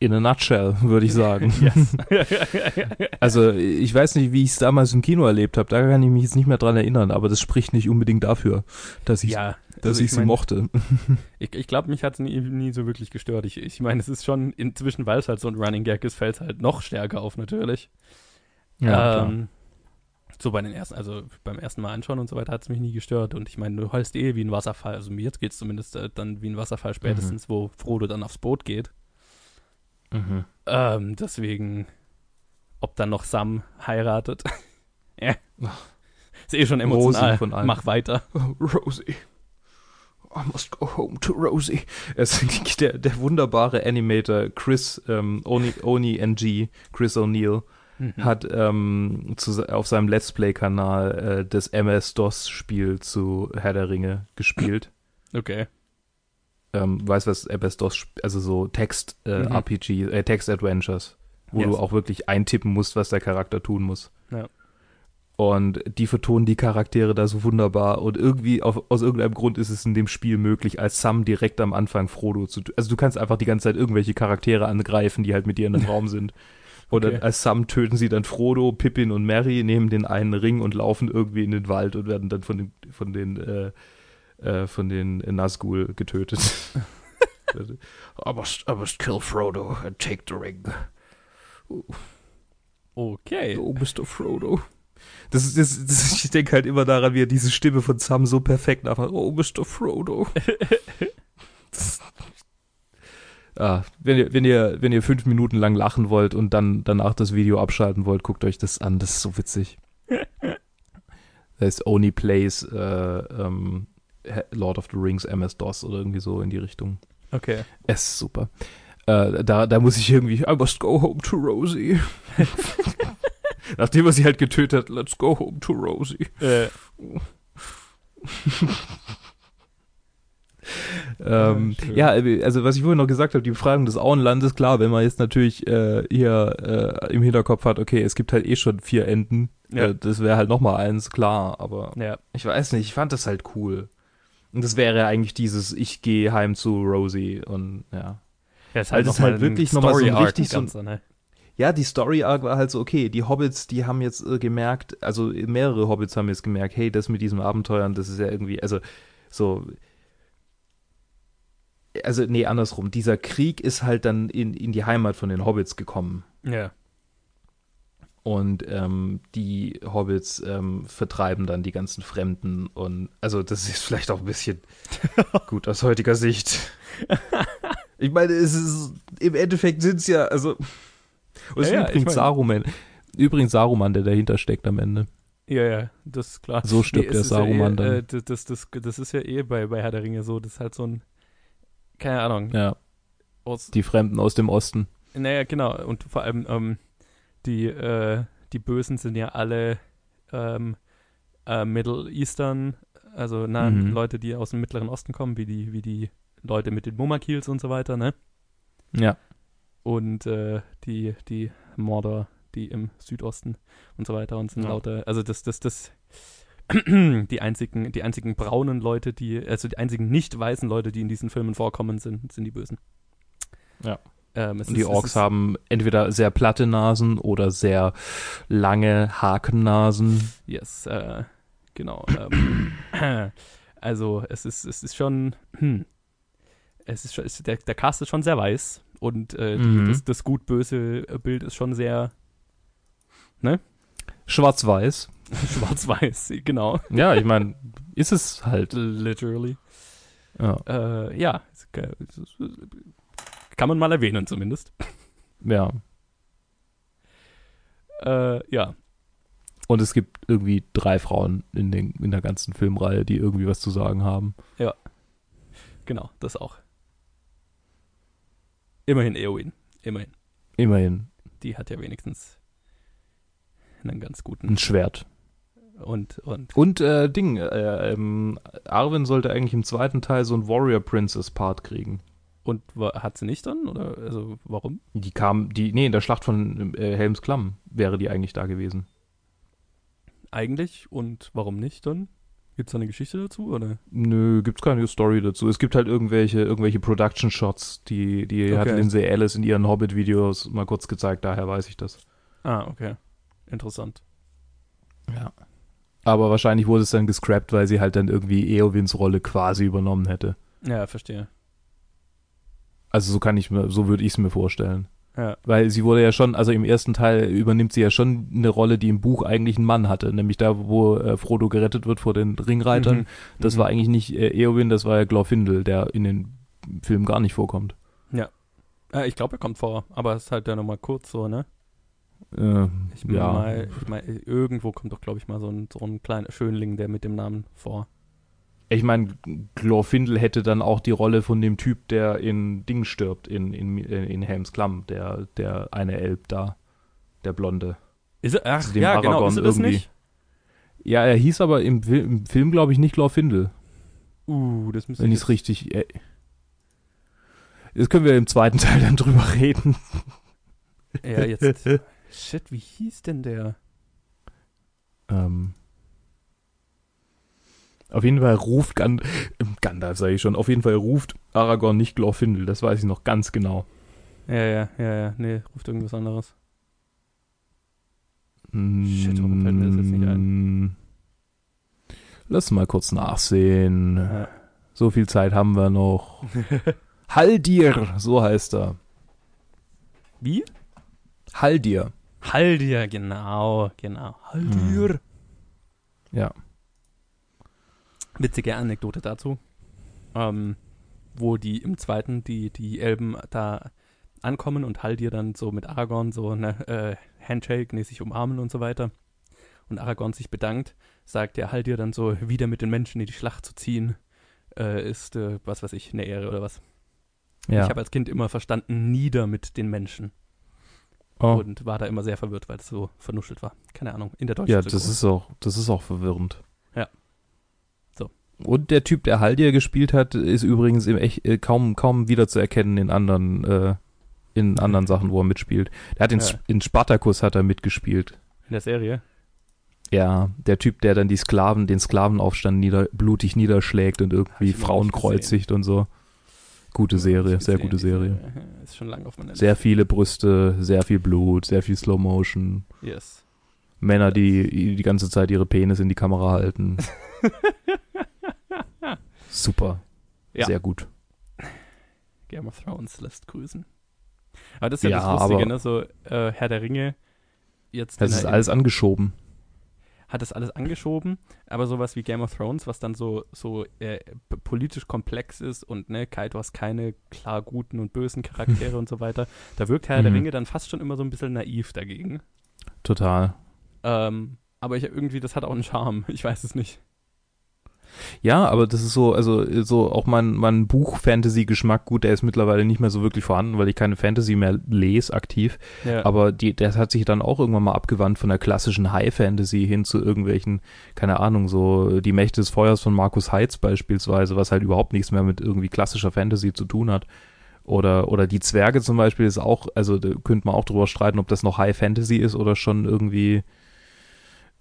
in a nutshell, würde ich sagen. yes. Also ich weiß nicht, wie ich es damals im Kino erlebt habe. Da kann ich mich jetzt nicht mehr dran erinnern, aber das spricht nicht unbedingt dafür, dass ich, ja, dass also ich sie mein, mochte. Ich, ich glaube, mich hat es nie, nie so wirklich gestört. Ich, ich meine, es ist schon inzwischen, weil es halt so ein Running Gag ist, fällt es halt noch stärker auf natürlich. klar. ähm, so bei den ersten, also beim ersten Mal anschauen und so weiter hat es mich nie gestört. Und ich meine, du heulst eh wie ein Wasserfall. Also mir geht es zumindest äh, dann wie ein Wasserfall spätestens, wo Frodo dann aufs Boot geht. Mhm. Ähm, deswegen, ob dann noch Sam heiratet. ja. Ist eh schon emotional. Rosi von allen. Mach weiter. Oh, Rosie. I must go home to Rosie. Es der, der wunderbare Animator Chris ähm, Oni, Oni NG, Chris O'Neill, Mhm. hat ähm, zu, auf seinem Let's Play-Kanal äh, das MS-DOS-Spiel zu Herr der Ringe gespielt. Okay. Ähm, weißt was MS-DOS, also so Mhm. Text-RPG, äh, Text-Adventures, wo Yes. du auch wirklich eintippen musst, was der Charakter tun muss. Ja. Und die vertonen die Charaktere da so wunderbar und irgendwie auf, aus irgendeinem Grund ist es in dem Spiel möglich, als Sam direkt am Anfang Frodo zu, also du kannst einfach die ganze Zeit irgendwelche Charaktere angreifen, die halt mit dir in einem Raum sind. Und Okay. als Sam töten sie dann Frodo, Pippin und Mary, nehmen den einen Ring und laufen irgendwie in den Wald und werden dann von den, von den, äh, äh, von den Nazgul getötet. I must, I must kill Frodo and take the ring. Okay. Oh, Mr. Frodo. Das ist, das, das, ich denke halt immer daran, wie er diese Stimme von Sam so perfekt nachmacht. Oh, Mr. Frodo. Das- ah, wenn ihr, wenn ihr, wenn ihr fünf Minuten lang lachen wollt und dann danach das Video abschalten wollt, guckt euch das an. Das ist so witzig. Das heißt Only Plays äh, ähm, Lord of the Rings MS-DOS oder irgendwie so in die Richtung. Okay. Es ist super. Äh, da, da muss ich irgendwie, I must go home to Rosie. Nachdem er sie halt getötet hat, let's go home to Rosie. Äh, Ähm, schön. ja, also was ich vorhin noch gesagt habe, die Befragung des Auenlandes, klar, wenn man jetzt natürlich äh, hier äh, im Hinterkopf hat, okay, es gibt halt eh schon vier Enden, Ja. äh, das wäre halt nochmal eins, klar, aber ja. ich weiß nicht, ich fand das halt cool. Und das wäre eigentlich dieses, ich gehe heim zu Rosie und ja. Ja, ist noch mal halt wirklich noch mal so richtig so ganzer, ne? Ja, die Story Arc war halt so, okay, die Hobbits, die haben jetzt äh, gemerkt, also mehrere Hobbits haben jetzt gemerkt, hey, das mit diesem Abenteuern, das ist ja irgendwie, also so, also nee, andersrum, dieser Krieg ist halt dann in, in die Heimat von den Hobbits gekommen. Ja. Und ähm, die Hobbits ähm, vertreiben dann die ganzen Fremden und also das ist vielleicht auch ein bisschen gut aus heutiger Sicht. Ich meine, es ist im Endeffekt sind es ja, also und Ja, ist ja, übrigens ich mein- Saruman. Übrigens Saruman, der dahinter steckt am Ende. Ja, ja, das ist klar. So stirbt es der ist ja Saruman eh, dann. Äh, das, das, das, ist ja eh bei, bei Herr der Ringe so, das ist halt so ein, keine Ahnung, Ja, aus, die Fremden aus dem Osten. naja, genau, und vor allem, ähm, die, äh, die Bösen sind ja alle ähm, äh, Middle Eastern, also na, Mhm. Leute, die aus dem Mittleren Osten kommen, wie die, wie die Leute mit den Mumakils und so weiter, ne? Ja. Und äh, die, die Mordor, die im Südosten und so weiter und sind Ja. lauter, also das, das, das, die einzigen, die einzigen braunen Leute, die, also die einzigen nicht weißen Leute, die in diesen Filmen vorkommen, sind, sind die Bösen. Ja. Ähm, die ist- Orks haben entweder sehr platte Nasen oder sehr lange Hakennasen. Yes, äh, genau. Ähm, also es ist, es ist schon, hm, es ist schon, es, der, der Cast ist schon sehr weiß und äh, Mhm. das, das gut-böse Bild ist schon sehr Schwarz-Weiß. schwarz-weiß, genau. Ja, ich meine, ist es halt. Literally. Ja. Äh, ja, kann man mal erwähnen zumindest. ja. Äh, ja, Und es gibt irgendwie drei Frauen in, den, in der ganzen Filmreihe, die irgendwie was zu sagen haben. genau, das auch. Immerhin Eowyn, immerhin. Immerhin Die hat ja wenigstens einen ganz ein guten Schwert. und, und Und äh, Ding, äh, ähm, Arwen sollte eigentlich im zweiten Teil so ein Warrior Princess Part kriegen. Und wa- hat sie nicht dann? Oder also warum? Die kam, die, nee, in der Schlacht von äh, Helms Klamm wäre die eigentlich da gewesen. Eigentlich und warum nicht dann? Gibt es da eine Geschichte dazu? Oder? Nö, gibt's keine Story dazu. Es gibt halt irgendwelche, irgendwelche Production Shots, die, die hat Okay. Lindsay Ellis in ihren Hobbit-Videos mal kurz gezeigt, daher weiß ich das. Ah, okay. Interessant. Ja. Aber wahrscheinlich wurde es dann gescrapped, weil sie halt dann irgendwie Eowins Rolle quasi übernommen hätte. Ja, verstehe. Also so kann ich mir, so würde ich es mir vorstellen. Ja, Weil sie wurde ja schon, also im ersten Teil übernimmt sie ja schon eine Rolle, die im Buch eigentlich ein Mann hatte, nämlich da, wo äh, Frodo gerettet wird vor den Ringreitern. Mhm. Das Mhm. war eigentlich nicht äh, Eowyn, das war ja Glorfindel, der in den Filmen gar nicht vorkommt. Äh, ich glaube, er kommt vor, aber es ist halt ja nochmal kurz so, ne? Äh, Ich ja. Mal, ich meine, irgendwo kommt doch, glaube ich, mal so ein, so ein kleiner Schönling, der mit dem Namen vor. Ich meine, Glorfindel hätte dann auch die Rolle von dem Typ, der in Ding stirbt, in, in, in Helms Klamm, der, der eine Elb da, der Blonde. Ist er? Ach, ja, genau. Aragorn Ist er das irgendwie. nicht? Ja, er hieß aber im, im Film, glaube ich, nicht Glorfindel, Uh, das müsste wenn ich es richtig. Äh, das können wir im zweiten Teil dann drüber reden. Ja, jetzt. Shit, wie hieß denn der? Ähm, auf jeden Fall ruft Gand ähm, Gandalf, sage ich schon, auf jeden Fall ruft Aragorn nicht Glorfindel, das weiß ich noch ganz genau. Ja, ja, ja, ja. Nee, ruft irgendwas anderes. Shit, warum fällt mir das jetzt nicht ein? Lass mal kurz nachsehen. Ja. So viel Zeit haben wir noch. Haldir, so heißt er. Wie? Haldir. Haldir, genau, genau. Haldir. Ja. Witzige Anekdote dazu. Ähm, wo die im zweiten, die, die Elben da ankommen und Haldir dann so mit Aragorn so eine äh, Handshake-mäßig umarmen und so weiter. Und Aragorn sich bedankt, sagt der Haldir dann so, wieder mit den Menschen in die Schlacht zu ziehen, äh, ist, äh, was weiß ich, eine Ehre oder was. Ja. Ich habe als Kind immer verstanden, nieder mit den Menschen. oh. Und war da immer sehr verwirrt, weil es so vernuschelt war. Keine Ahnung, in der deutschen ja, das ist auch, das ist auch verwirrend. Und der Typ, der Haldir gespielt hat, ist übrigens im echt, äh, kaum, kaum wieder zu erkennen in anderen, äh, in anderen Sachen, wo er mitspielt. Der hat in, Ja. In Spartacus hat er mitgespielt. in der Serie. Ja, der Typ, der dann die Sklaven, den Sklavenaufstand nieder, blutig niederschlägt und irgendwie Frauen kreuzigt und so. Gute Serie, sehr gute Serie. Ist schon lange auf meiner Sehr viele Brüste, sehr viel Blut, sehr viel Slow Motion. Yes. Männer, die die ganze Zeit ihre Penis in die Kamera halten. Super. Ja. Sehr gut. Game of Thrones lässt grüßen. Aber das ist ja, Ja, das Lustige, ne? So, äh, Herr der Ringe jetzt Das ist der- alles angeschoben. hat das alles angeschoben, aber sowas wie Game of Thrones, was dann so, so äh, politisch komplex ist und ne, Kai, du hast keine klar guten und bösen Charaktere und so weiter, da wirkt Herr der Mhm. Ringe dann fast schon immer so ein bisschen naiv dagegen. Total. Ähm, aber ich irgendwie, das hat auch einen Charme, ich weiß es nicht. Ja, aber das ist so, also so auch mein, mein Buch-Fantasy-Geschmack, gut, der ist mittlerweile nicht mehr so wirklich vorhanden, weil ich keine Fantasy mehr lese aktiv. Ja, Aber die, der hat sich dann auch irgendwann mal abgewandt von der klassischen High-Fantasy hin zu irgendwelchen, keine Ahnung, so die Mächte des Feuers von Markus Heitz beispielsweise, was halt überhaupt nichts mehr mit irgendwie klassischer Fantasy zu tun hat. Oder, oder die Zwerge zum Beispiel ist auch, also da könnte man auch drüber streiten, ob das noch High Fantasy ist oder schon irgendwie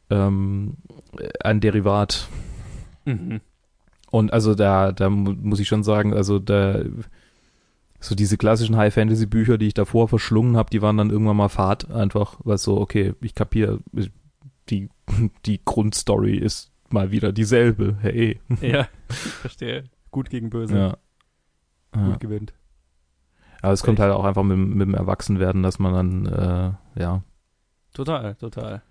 ähm, ein Derivat. Mhm. Und also da, da mu- muss ich schon sagen, also da so diese klassischen High-Fantasy-Bücher, die ich davor verschlungen habe, die waren dann irgendwann mal Fahrt einfach, weil so, okay, ich kapiere, die, die Grundstory ist mal wieder dieselbe. Hey. ja, ich verstehe. Gut gegen böse, Ja. ja. gut gewinnt. Aber es kommt halt auch einfach mit, mit dem Erwachsenwerden, dass man dann, äh, ja, Total, total.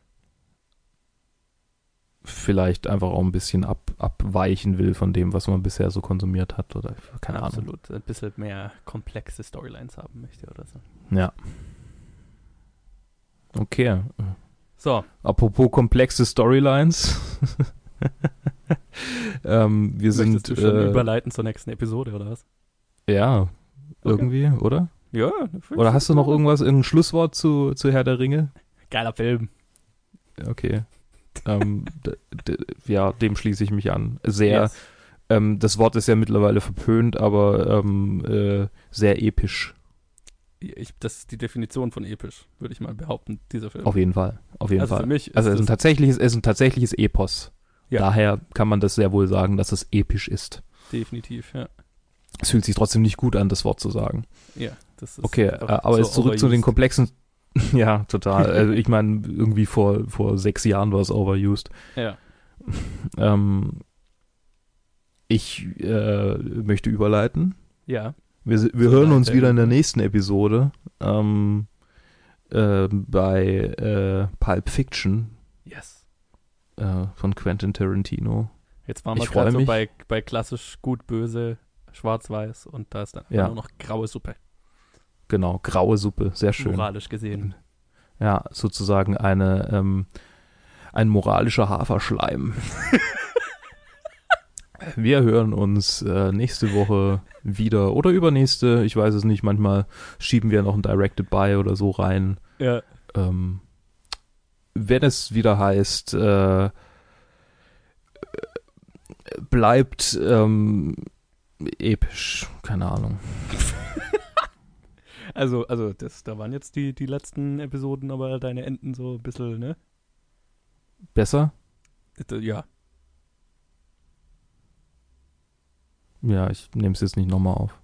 Vielleicht einfach auch ein bisschen ab, abweichen will von dem, was man bisher so konsumiert hat oder keine Ahnung. Absolut. Ein bisschen mehr komplexe Storylines haben möchte oder so. Ja. Okay. So, Apropos komplexe Storylines. ähm, wir sind du schon äh, überleiten zur nächsten Episode oder was? ja irgendwie, oder? Ja. Oder hast du noch irgendwas, irgendein Schlusswort zu, zu Herr der Ringe? Geiler Film. Okay. Ähm, ja, dem schließe ich mich an. Sehr. Yes. Ähm, das Wort ist ja mittlerweile verpönt, aber ähm, äh, sehr episch. Ich, das ist die Definition von episch, würde ich mal behaupten, dieser Film. Auf jeden Fall. Auf jeden also Fall. für mich ist also es ist ein tatsächliches, es ist ein tatsächliches Epos. Ja. Daher kann man das sehr wohl sagen, dass es episch ist. definitiv, ja. Es fühlt sich trotzdem nicht gut an, das Wort zu sagen. Ja, das ist Okay, äh, aber so jetzt zurück zu den komplexen. ja, total. Also ich meine, irgendwie vor, vor sechs Jahren war es overused. Ja, Ähm, ich äh, möchte überleiten. ja. Wir, wir hören uns wieder in der nächsten Episode ähm, äh, bei äh, Pulp Fiction Yes. äh, von Quentin Tarantino. Jetzt waren wir gerade so bei, bei klassisch gut, böse, schwarz-weiß und da ist dann Ja. nur noch graue Suppe, Genau, graue Suppe, sehr schön. moralisch gesehen. Ja, sozusagen eine, ähm, ein moralischer Haferschleim. Wir hören uns äh, nächste Woche wieder oder übernächste, ich weiß es nicht, manchmal schieben wir noch ein Directed By oder so rein. Ja. Ähm, wenn es wieder heißt, äh, bleibt ähm, episch, keine Ahnung. Also, also das, da waren jetzt die, die letzten Episoden, aber deine Enden so ein bisschen, ne? Besser? Ja, Ja, ich nehme es jetzt nicht nochmal auf.